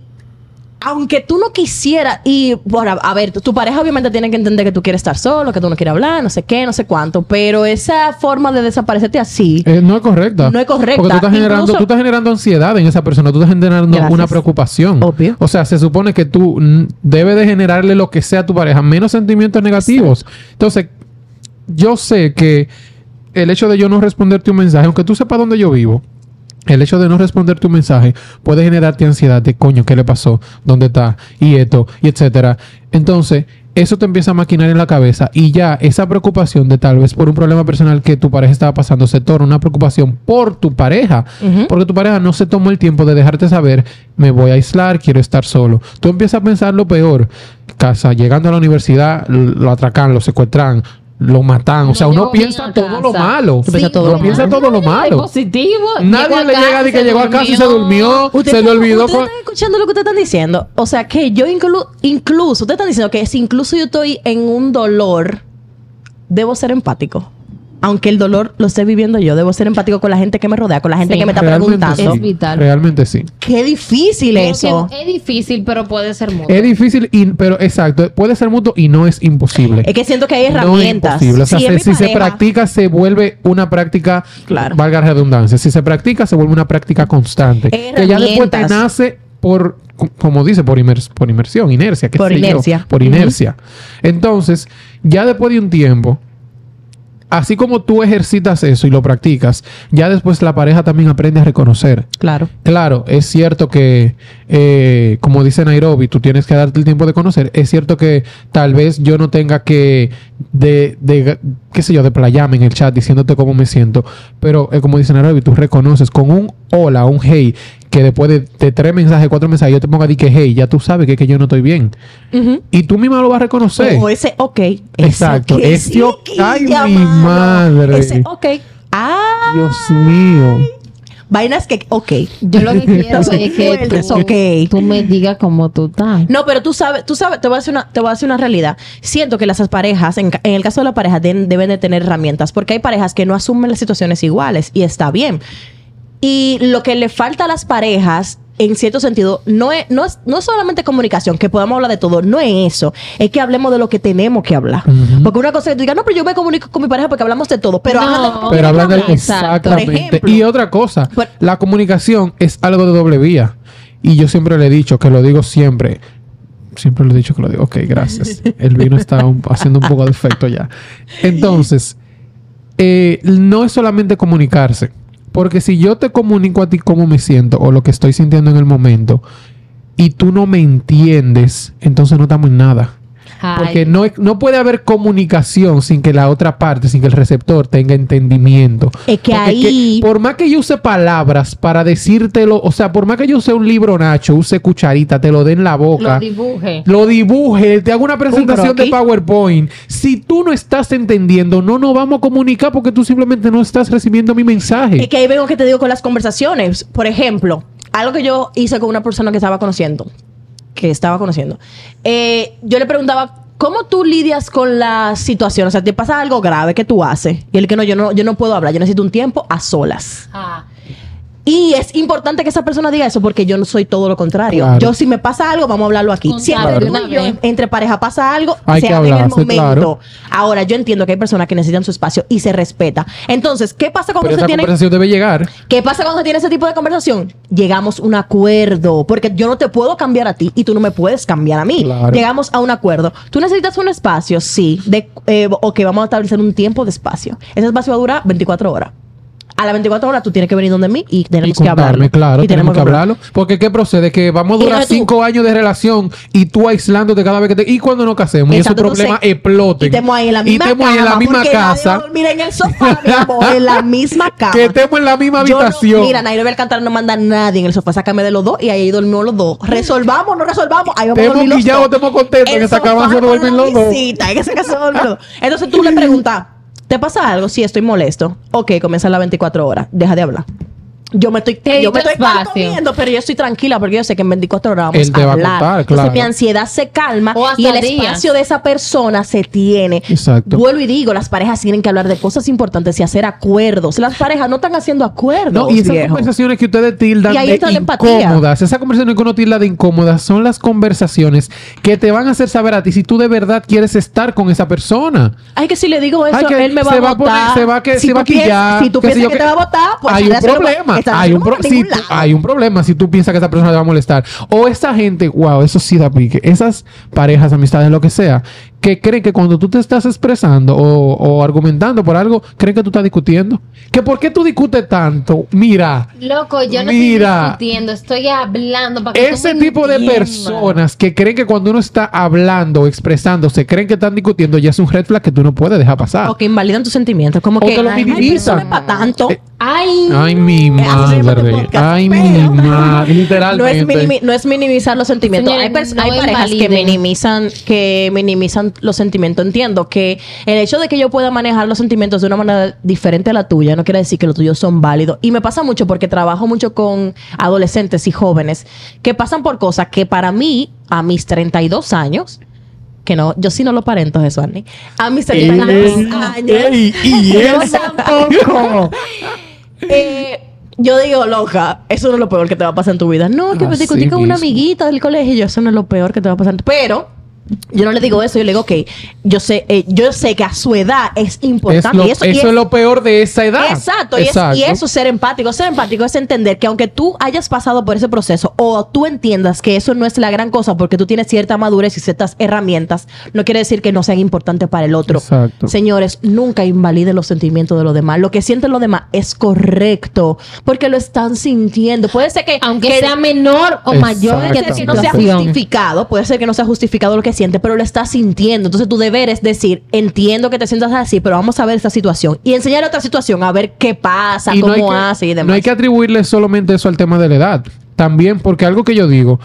aunque tú no quisieras, y bueno, a ver, tu, tu pareja obviamente tiene que entender que tú quieres estar solo, que tú no quieres hablar, no sé qué, no sé cuánto, pero esa forma de desaparecerte así, Eh, no es correcta. No es correcta. Porque tú estás, generando, tú estás generando ansiedad en esa persona. Tú estás generando Gracias. una preocupación. Obvio. O sea, se supone que tú debes de generarle lo que sea a tu pareja, menos sentimientos negativos. Entonces, yo sé que el hecho de yo no responderte un mensaje, aunque tú sepas dónde yo vivo, el hecho de no responderte un mensaje puede generarte ansiedad de coño, ¿qué le pasó? ¿Dónde está? Y esto, y etcétera. Entonces, eso te empieza a maquinar en la cabeza y ya esa preocupación de tal vez por un problema personal que tu pareja estaba pasando se torna una preocupación por tu pareja. Porque tu pareja no se tomó el tiempo de dejarte saber, me voy a aislar, quiero estar solo. Tú empiezas a pensar lo peor. Casa, llegando a la universidad, lo atracan, lo secuestran, lo matan. O sea, uno piensa todo lo malo. Tú piensas todo Uno lo piensa malo. todo lo malo. positivo. Nadie le llega de que llegó a casa y se durmió, Ustedes se le están- olvidó. ustedes con- están escuchando lo que ustedes están diciendo. O sea que yo inclu- incluso, ustedes están diciendo que si incluso yo estoy en un dolor, debo ser empático. Aunque el dolor lo esté viviendo yo, debo ser empático con la gente que me rodea, con la gente Sí. que me está Realmente preguntando. Es sí. vital. Realmente sí. Qué difícil eso. Es difícil, pero puede ser mucho. Es difícil, y- pero exacto, puede ser mutuo y no es imposible. Es que siento que hay No es herramientas. imposible. O sea, Si es se- practica, se vuelve una práctica, Claro. valga la redundancia. Si se practica, se vuelve una práctica constante. Que ya después te herramientas. nace por, co- como dice, por, imers- por inmersión, inercia. qué Por sé yo, inercia. por inercia. Entonces, ya después de un tiempo, así como tú ejercitas eso y lo practicas, ya después la pareja también aprende a reconocer. Claro. Claro, es cierto que, eh, como dice Nairobi, tú tienes que darte el tiempo de conocer. Es cierto que tal vez yo no tenga que, de, de qué sé yo, de playarme en el chat diciéndote cómo me siento. Pero, eh, como dice Nairobi, tú reconoces con un hola, un hey, que después de, de tres mensajes, cuatro mensajes, yo te ponga di que hey, ya tú sabes que, que yo no estoy bien. Y tú misma lo vas a reconocer. O ese ok. Ese Exacto, ese sí, ok, ay, mi madre. Ese ok. Ah, Dios mío. vainas que ok. Yo lo que quiero es que tú, ok. tú me digas cómo tú estás. No, pero tú sabes, tú sabes, te voy a decir una, te voy a decir una realidad. Siento que las parejas, en, el caso de la pareja, deben de tener herramientas, porque hay parejas que no asumen las situaciones iguales y está bien. Y lo que le falta a las parejas, en cierto sentido, no es, no es, no es solamente comunicación, que podamos hablar de todo, no es eso. Es que hablemos de lo que tenemos que hablar. Porque una cosa es que tú digas, no, pero yo me comunico con mi pareja porque hablamos de todo. Pero No. habla de lo que Pero hablan de. Por exactamente. ejemplo. y otra cosa, la comunicación es algo de doble vía. Y yo siempre le he dicho, que lo digo siempre. Siempre le he dicho que lo digo. Ok, gracias. El vino está un- haciendo un poco de efecto ya. Entonces, eh, no es solamente comunicarse. Porque si yo te comunico a ti cómo me siento o lo que estoy sintiendo en el momento y tú no me entiendes, entonces no estamos en nada. Porque no, no puede haber comunicación sin que la otra parte, sin que el receptor tenga entendimiento. Es que Porque ahí- por más que yo use palabras para decírtelo, o sea, por más que yo use un libro Nacho, use cucharita, te lo dé en la lo boca, dibuje. lo dibuje, te hago una presentación de. PowerPoint. Si tú no estás entendiendo, no nos vamos a comunicar porque tú simplemente no estás recibiendo mi mensaje. Es que ahí vengo que te digo con las conversaciones. Por ejemplo, algo que yo hice con una persona que estaba conociendo, que estaba conociendo. Eh, yo le preguntaba, ¿cómo tú lidias con la situación? O sea, ¿te pasa algo grave que tú haces? Y él que no, yo no, yo no puedo hablar, yo necesito un tiempo a solas. Ah, Y es importante que esa persona diga eso porque yo no soy todo lo contrario. Claro. yo si me pasa algo, vamos a hablarlo aquí. Contar Siempre tú y yo, entre pareja pasa algo, Hay se que habla en el momento. claro. Ahora, yo entiendo que hay personas que necesitan su espacio y se respeta. Entonces, ¿qué pasa cuando Pero se esa tiene conversación debe llegar. ¿Qué pasa cuando se tiene ese tipo de conversación? Llegamos a un acuerdo, porque yo no te puedo cambiar a ti y tú no me puedes cambiar a mí. Claro. Llegamos a un acuerdo. ¿Tú necesitas un espacio? Sí. De, eh, ok, vamos a establecer un tiempo de espacio. Ese espacio va a durar 24 horas. A las 24 horas tú tienes que venir donde mí y Y tenemos que hablarlo. claro, Y tenemos que hablarlo. hablarlo. Porque ¿qué procede? Que vamos a durar entonces tú- cinco años de relación y tú aislándote cada vez que te... Y cuando nos casemos y esos problemas exploten. Y estemos ahí en la misma Y estemos ahí en la cama, misma a casa. dormir en el sofá, mi amor, en la misma cama. Que estemos en la misma no- habitación. mira, Nairobi Alcántara no manda a nadie en el sofá. Sácame de los dos y ahí dormimos los dos. Resolvamos, no resolvamos. Ahí vamos a Estemos dormir los dos. estemos contentos, en esa cama se duermen los dos. En esa casa se duermen los dos. Entonces tú le preguntas, ¿te pasa algo? Sí, estoy molesto. Ok, comienza las 24 horas. Deja de hablar. Yo me estoy, Te yo me estoy comiendo, pero yo estoy tranquila porque yo sé que en 24 horas vamos Él te a va a hablar. contar, Entonces claro. mi ansiedad se calma y el días. espacio de esa persona se tiene. Exacto. Vuelvo y digo, las parejas tienen que hablar de cosas importantes y hacer acuerdos. Las parejas no están haciendo acuerdos. No, y esas viejo. conversaciones que ustedes tildan Y ahí de entra la empatía. incómodas, esas conversaciones que uno tilda de incómodas son las conversaciones que te van a hacer saber a ti si tú de verdad quieres estar con esa persona. Ay, que si le digo eso, Ay, que él me va se a va a votar. poner- se va a que- si se va a tú piensas- quillar, Si tú piensas que qué. te va a votar, pues hay un problema. Hay, un pro- tú- hay un problema si tú piensas que esa persona te va a molestar. O esa gente, wow, eso sí da pique. Esas parejas, amistades, lo que sea, que creen que cuando tú te estás expresando o, o argumentando por algo, creen que tú estás discutiendo. Que por qué tú discutes tanto. Mira. Loco, yo no Mira. estoy discutiendo, estoy hablando para que Ese tipo de personas que creen que cuando uno está hablando o expresándose, creen que están discutiendo, ya es un red flag que tú no puedes dejar pasar. O que invalidan tus sentimientos. Como O que que lo minimizan. no para tanto. Eh, Ay, Ay, mi madre. podcast, Ay, mi madre. No es, Literalmente. minimi- no es minimizar los sentimientos. Hay no hay parejas que minimizan, que minimizan los sentimientos. Entiendo que el hecho de que yo pueda manejar los sentimientos de una manera diferente a la tuya no quiere decir que los tuyos son válidos. Y me pasa mucho porque trabajo mucho con adolescentes y jóvenes que pasan por cosas que para mí, a mis 32 años, que no, yo sí no lo parento, eso, Annie. A mis 32 Ey, años. ey, y Yo tampoco. Eh, yo digo, loca, eso no es lo peor que te va a pasar en tu vida. No, que me Así discutí con una amiguita del colegio. Yo, eso no es lo peor que te va a pasar. Pero yo no le digo eso. Yo le digo, ok, yo sé, eh, yo sé que a su edad es Es importante. lo- y eso y es, lo peor de esa edad. Exacto, y, es- y eso es ser empático. Ser empático es entender que aunque tú hayas pasado por ese proceso o tú entiendas que eso no es la gran cosa porque tú tienes cierta madurez y ciertas herramientas, no quiere decir que no sean importantes para el otro. Exacto. Señores, nunca invaliden los sentimientos de los demás. Lo que sienten los demás es correcto porque lo están sintiendo. Puede ser que aunque que- sea menor o mayor Puede que que no sea justificado, puede ser que no sea justificado lo que pero lo estás sintiendo. Entonces tu deber es decir, entiendo que te sientas así, pero vamos a ver esta situación y enseñar otra situación, a ver qué pasa, Y no cómo que- hace y demás. No hay que atribuirle solamente eso al tema de la edad. También, porque algo que yo digo,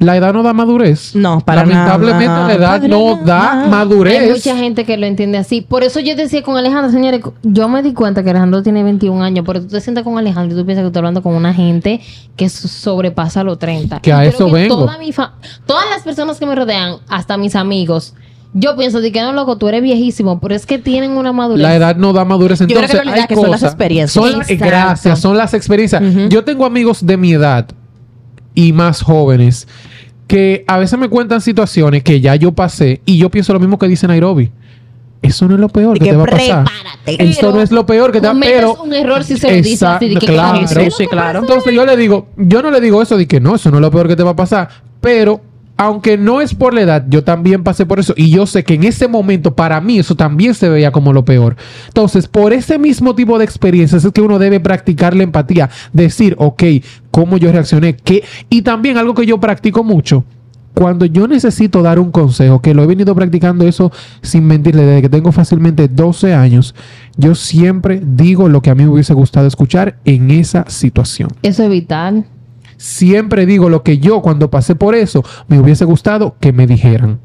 la edad no da madurez. No, para Lamentablemente nada. la edad Para no da madurez. Hay mucha gente que lo entiende así. Por eso yo decía con Alejandro, señores, yo me di cuenta que Alejandro tiene 21 años, pero tú te sientas con Alejandro y tú piensas que estás hablando con una gente que sobrepasa los 30. Que a Y creo eso que vengo. toda mi fa- todas las personas que me rodean, hasta mis amigos, yo pienso de que no, loco, tú eres viejísimo, pero es que tienen una madurez. La edad no da madurez. creo que Entonces, en realidad hay que son las experiencias. son Exacto. gracias, son las experiencias. Yo tengo amigos de mi edad y más jóvenes que a veces me cuentan situaciones que ya yo pasé y yo pienso lo mismo que dice Nairobi. Eso no es lo peor que, que te va a pasar. Eso no es lo peor que te va a pero un error si se lo dices así, de que claro, claro. sí, sí, claro. Entonces yo le digo, yo no le digo eso de que no, eso no es lo peor que te va a pasar, pero aunque no es por la edad, yo también pasé por eso y yo sé que en ese momento para mí eso también se veía como lo peor. Entonces, por ese mismo tipo de experiencias es que uno debe practicar la empatía, decir, ok, cómo yo reaccioné, qué y también algo que yo practico mucho. Cuando yo necesito dar un consejo, que lo he venido practicando eso sin mentirle desde que tengo fácilmente 12 años, yo siempre digo lo que a mí me hubiese gustado escuchar en esa situación. Eso es vital. Siempre digo lo que yo cuando pasé por eso me hubiese gustado que me dijeran.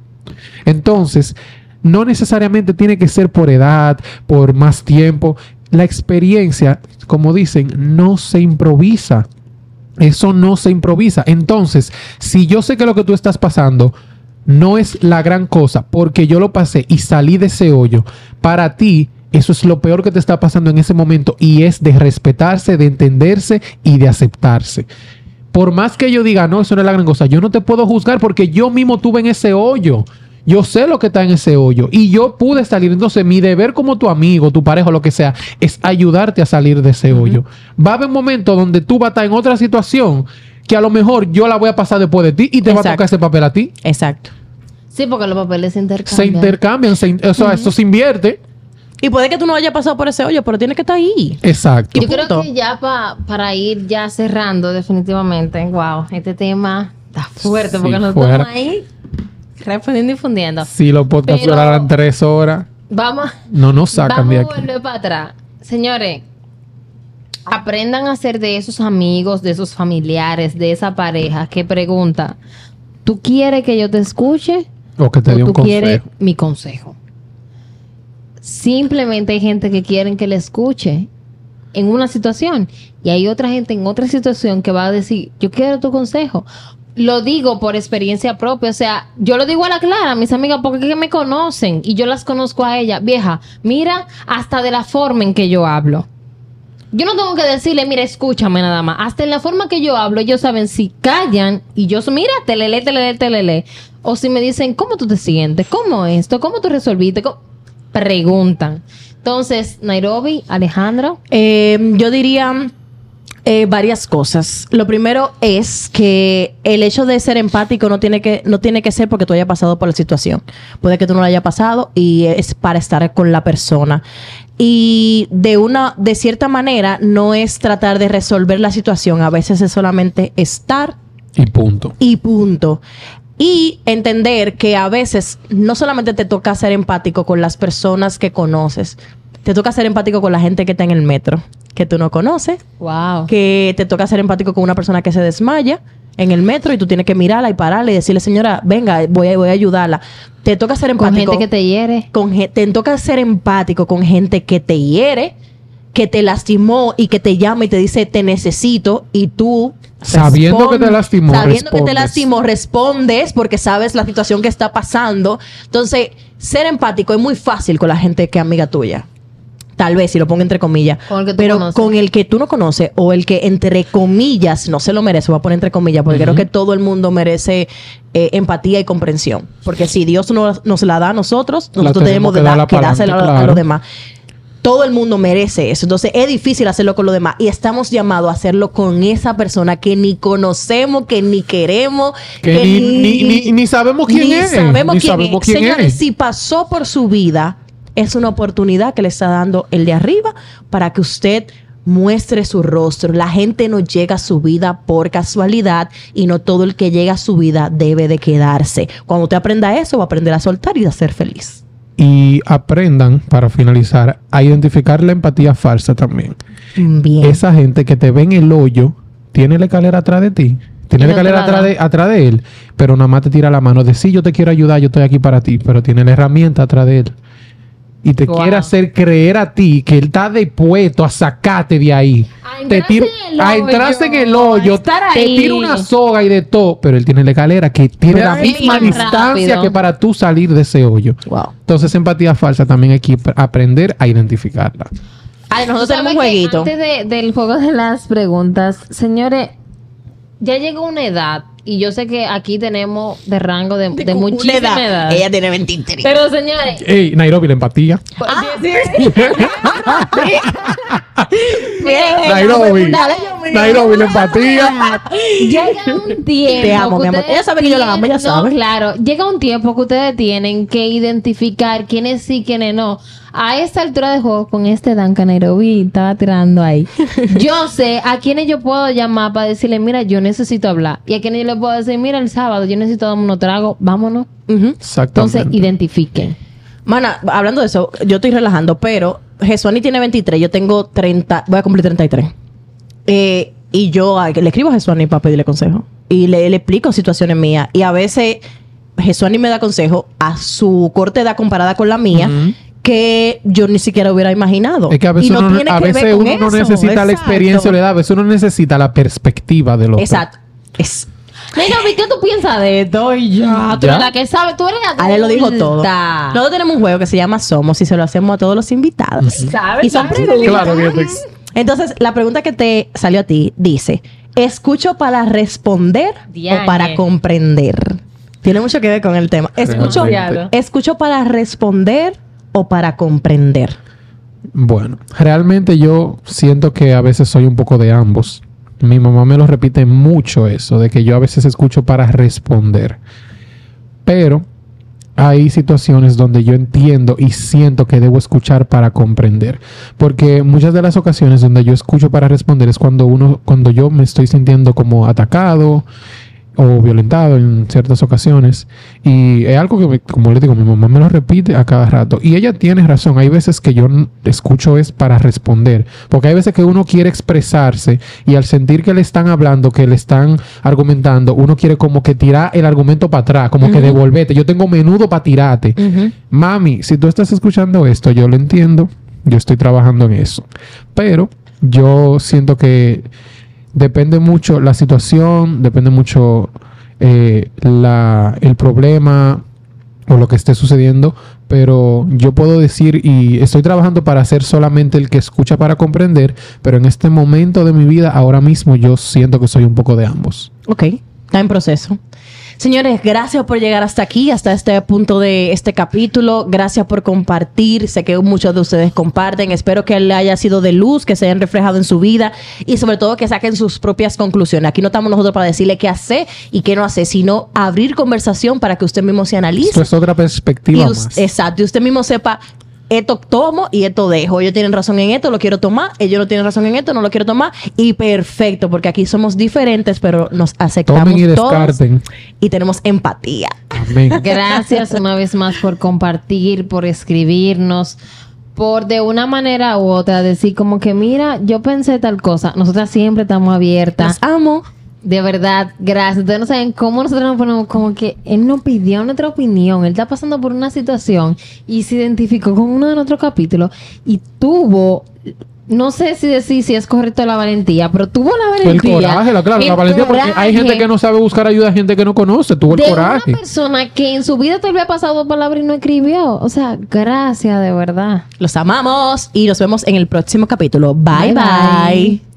Entonces, no necesariamente tiene que ser por edad, por más tiempo. La experiencia, como dicen, no se improvisa. Eso no se improvisa. Entonces, si yo sé que lo que tú estás pasando no es la gran cosa porque yo lo pasé y salí de ese hoyo, para ti Eso es lo peor que te está pasando en ese momento y es de respetarse, de entenderse y de aceptarse. Por más que yo diga, no, eso no es la gran cosa, yo no te puedo juzgar porque yo mismo tuve en ese hoyo. Yo sé lo que está en ese hoyo y yo pude salir. Entonces, mi deber como tu amigo, tu pareja, lo que sea, es ayudarte a salir de ese hoyo. Va a haber un momento donde tú vas a estar en otra situación que a lo mejor yo la voy a pasar después de ti y te va a tocar ese papel a ti. Exacto. Sí, porque los papeles se intercambian. Se intercambian, se in- o sea, eso se invierte. Y puede que tú no hayas pasado por ese hoyo, pero tienes que estar ahí. Exacto. Yo creo que ya pa- para ir ya cerrando definitivamente, wow, este tema está fuerte Sí, porque nos fuera. estamos ahí respondiendo y fundiendo. Si los podcasts duraran tres horas, Vamos, no nos sacan vamos de a aquí. volver para atrás. Señores, aprendan a ser de esos amigos, de esos familiares, de esa pareja que pregunta, ¿tú quieres que yo te escuche? O que te dé un tú quieres consejo. mi consejo. Simplemente hay gente que quieren que le escuche en una situación y hay otra gente en otra situación que va a decir, yo quiero tu consejo. Lo digo por experiencia propia, o sea, yo lo digo a la clara, mis amigas, porque me conocen y yo las conozco a ella. Vieja, mira hasta de la forma en que yo hablo. Yo no tengo que decirle, mira, escúchame nada más. Hasta en la forma que yo hablo, ellos saben si callan y yo, mira, telele, telele, telele. O si me dicen, ¿cómo tú te sientes? ¿Cómo esto? ¿Cómo tú resolviste? ¿Cómo? Preguntan. Entonces, Nairobi, Alejandro, Eh, yo diría eh, varias cosas. Lo primero es que el hecho de ser empático no tiene que no tiene que ser porque tú hayas pasado por la situación. Puede que tú no la hayas pasado y es para estar con la persona. Y de una de cierta manera no es tratar de resolver la situación, a veces es solamente estar Y punto. y punto. Y entender que a veces no solamente te toca ser empático con las personas que conoces, te toca ser empático con la gente que está en el metro, que tú no conoces, wow. que te toca ser empático con una persona que se desmaya en el metro y tú tienes que mirarla y pararle y decirle, señora, venga, voy a, voy a ayudarla. Te toca ser Con empático. gente que te hiere. con te toca ser empático con gente que te hiere, que te lastimó y que te llama y te dice te necesito y tú Sabiendo que te lastimó, sabiendo que te respondes. lastimó respondes porque sabes la situación que está pasando. Entonces ser empático es muy fácil con la gente que es amiga tuya. Tal vez si lo pongo entre comillas. Con el que tú pero conoces. con el que tú no conoces o el que entre comillas no se lo merece voy a poner entre comillas porque creo que todo el mundo merece eh, empatía y comprensión. Porque si Dios nos, nos la da a nosotros nosotros tenemos tenemos que de dar- darla que pa'lante, dársela a- los demás todo el mundo merece eso. Entonces es difícil hacerlo con los demás. Y estamos llamados a hacerlo con esa persona que ni conocemos, que ni queremos, Que ni, ni, ni- ni sabemos quién ni es. sabemos ni quién sabemos es. quién Señores, es. si pasó por su vida, es una oportunidad que le está dando el de arriba para que usted muestre su rostro. La gente no llega a su vida por casualidad y no todo el que llega a su vida debe de quedarse. Cuando usted aprenda eso, va a aprender a soltar y a ser feliz. Y aprendan, para finalizar, a identificar la empatía falsa también. Bien. Esa gente que te ve en el hoyo, tiene la escalera atrás de ti. Tiene la escalera atrás de, atrás de él, pero nada más te tira la mano de sí, yo te quiero ayudar, yo estoy aquí para ti, pero tiene la herramienta atrás de él. Y te Wow. quiere hacer creer a ti que él está dispuesto a sacarte de ahí. A te entrarse tira- en el a hoyo, entrarse en el hoyo, a estar te ahí. tira una soga y de todo, pero él tiene la escalera que tiene Pero la misma distancia rápido. que para tú salir de ese hoyo. Wow. Entonces, empatía falsa también hay que aprender a identificarla. Ay, nosotros ¿Sabe tenemos un jueguito. Antes de- del juego de las preguntas, señores, ya llegó una edad y yo sé que aquí tenemos de rango de, de muchísima edad. Ella tiene 23. Pero señores, Ey, Nairobi, la empatía. Nairobi. Nairobi, la empatía. llega un tiempo. Te amo, mi amor. Ella sabe que yo la amo, ella sabe. No, claro. Llega un tiempo que ustedes tienen que identificar quiénes sí, quiénes no. A esta altura de juego, con este Duncan Nairobi, estaba tirando ahí. Yo sé a quiénes yo puedo llamar para decirle, mira, yo necesito hablar. Y a quienes yo le puedo decir, mira, el sábado yo necesito darme unos tragos, vámonos. Exactamente. Entonces, identifiquen. Mana, hablando de eso, yo estoy relajando, pero Jesuani tiene 23, yo tengo 30, voy a cumplir 33. Eh, y yo le escribo a Jesuani para pedirle consejo. Y le, le explico situaciones mías. Y a veces Jesuani me da consejo a su corta edad comparada con la mía. Que yo ni siquiera hubiera imaginado. Es que a veces Y no uno, tiene a que ver veces con uno no eso. necesita la experiencia o la edad, a veces uno necesita la perspectiva del otro. Exacto. Es, Nena, ¿qué tú piensas de esto? Y ya, tú ¿Ya? eres la que sabe, tú eres la Ale lo dijo todo. Nosotros tenemos un juego que se llama Somos y se lo hacemos a todos los invitados. ¿Sabes? Y son ¿Sabes? preguntas. Claro Entonces, la pregunta que te salió a ti dice: ¿escucho para responder o para comprender? Tiene mucho que ver con el tema. ¿Escucho. ¿Escucho para responder o para comprender? Bueno, realmente yo siento que a veces soy un poco de ambos. Mi mamá me lo repite mucho eso, de que yo a veces escucho para responder. Pero hay situaciones donde yo entiendo y siento que debo escuchar para comprender. Porque muchas de las ocasiones donde yo escucho para responder es cuando uno, cuando yo me estoy sintiendo como atacado o violentado en ciertas ocasiones. Y es algo que, me- como le digo, mi mamá me lo repite a cada rato. Y ella tiene razón. Hay veces que yo escucho es para responder. Porque hay veces que uno quiere expresarse y al sentir que le están hablando, que le están argumentando, uno quiere como que tirar el argumento para atrás, como que devolverte. Yo tengo menudo para tirarte. Mami, si tú estás escuchando esto, yo lo entiendo. Yo estoy trabajando en eso. Pero yo siento que depende mucho la situación, depende mucho eh, el problema o lo que esté sucediendo, pero yo puedo decir y estoy trabajando para ser solamente el que escucha para comprender, pero en este momento de mi vida, ahora mismo, yo siento que soy un poco de ambos. Ok, está en proceso. Señores, gracias por llegar hasta aquí, hasta este punto de este capítulo. Gracias por compartir. Sé que muchos de ustedes comparten. Espero que le haya sido de luz, que se hayan reflejado en su vida y sobre todo que saquen sus propias conclusiones. Aquí no estamos nosotros para decirle qué hacer y qué no hacer, sino abrir conversación para que usted mismo se analice. Esto es otra perspectiva Y más. exacto, y usted mismo sepa, esto tomo y esto dejo. Ellos tienen razón en esto, lo quiero tomar. Ellos no tienen razón en esto, no lo quiero tomar. Y perfecto, porque aquí somos diferentes, pero nos aceptamos Tomen y todos descarten. y tenemos empatía. Amén. Gracias una vez más por compartir, por escribirnos, por de una manera u otra decir como que mira, yo pensé tal cosa. Nosotras siempre estamos abiertas. Los amo. De verdad, gracias. Ustedes no saben cómo nosotros nos ponemos como que él nos pidió nuestra opinión. Él está pasando por una situación y se identificó con uno de nuestros capítulos y tuvo, no sé si decir si es correcto la valentía, pero tuvo la El valentía. coraje, la, claro, el la valentía, porque hay gente que no sabe buscar ayuda, gente que no conoce, tuvo el de coraje. una persona que en su vida te había pasado palabra y no escribió. O sea, gracias de verdad. Los amamos y nos vemos en el próximo capítulo. bye. Bye, bye. bye.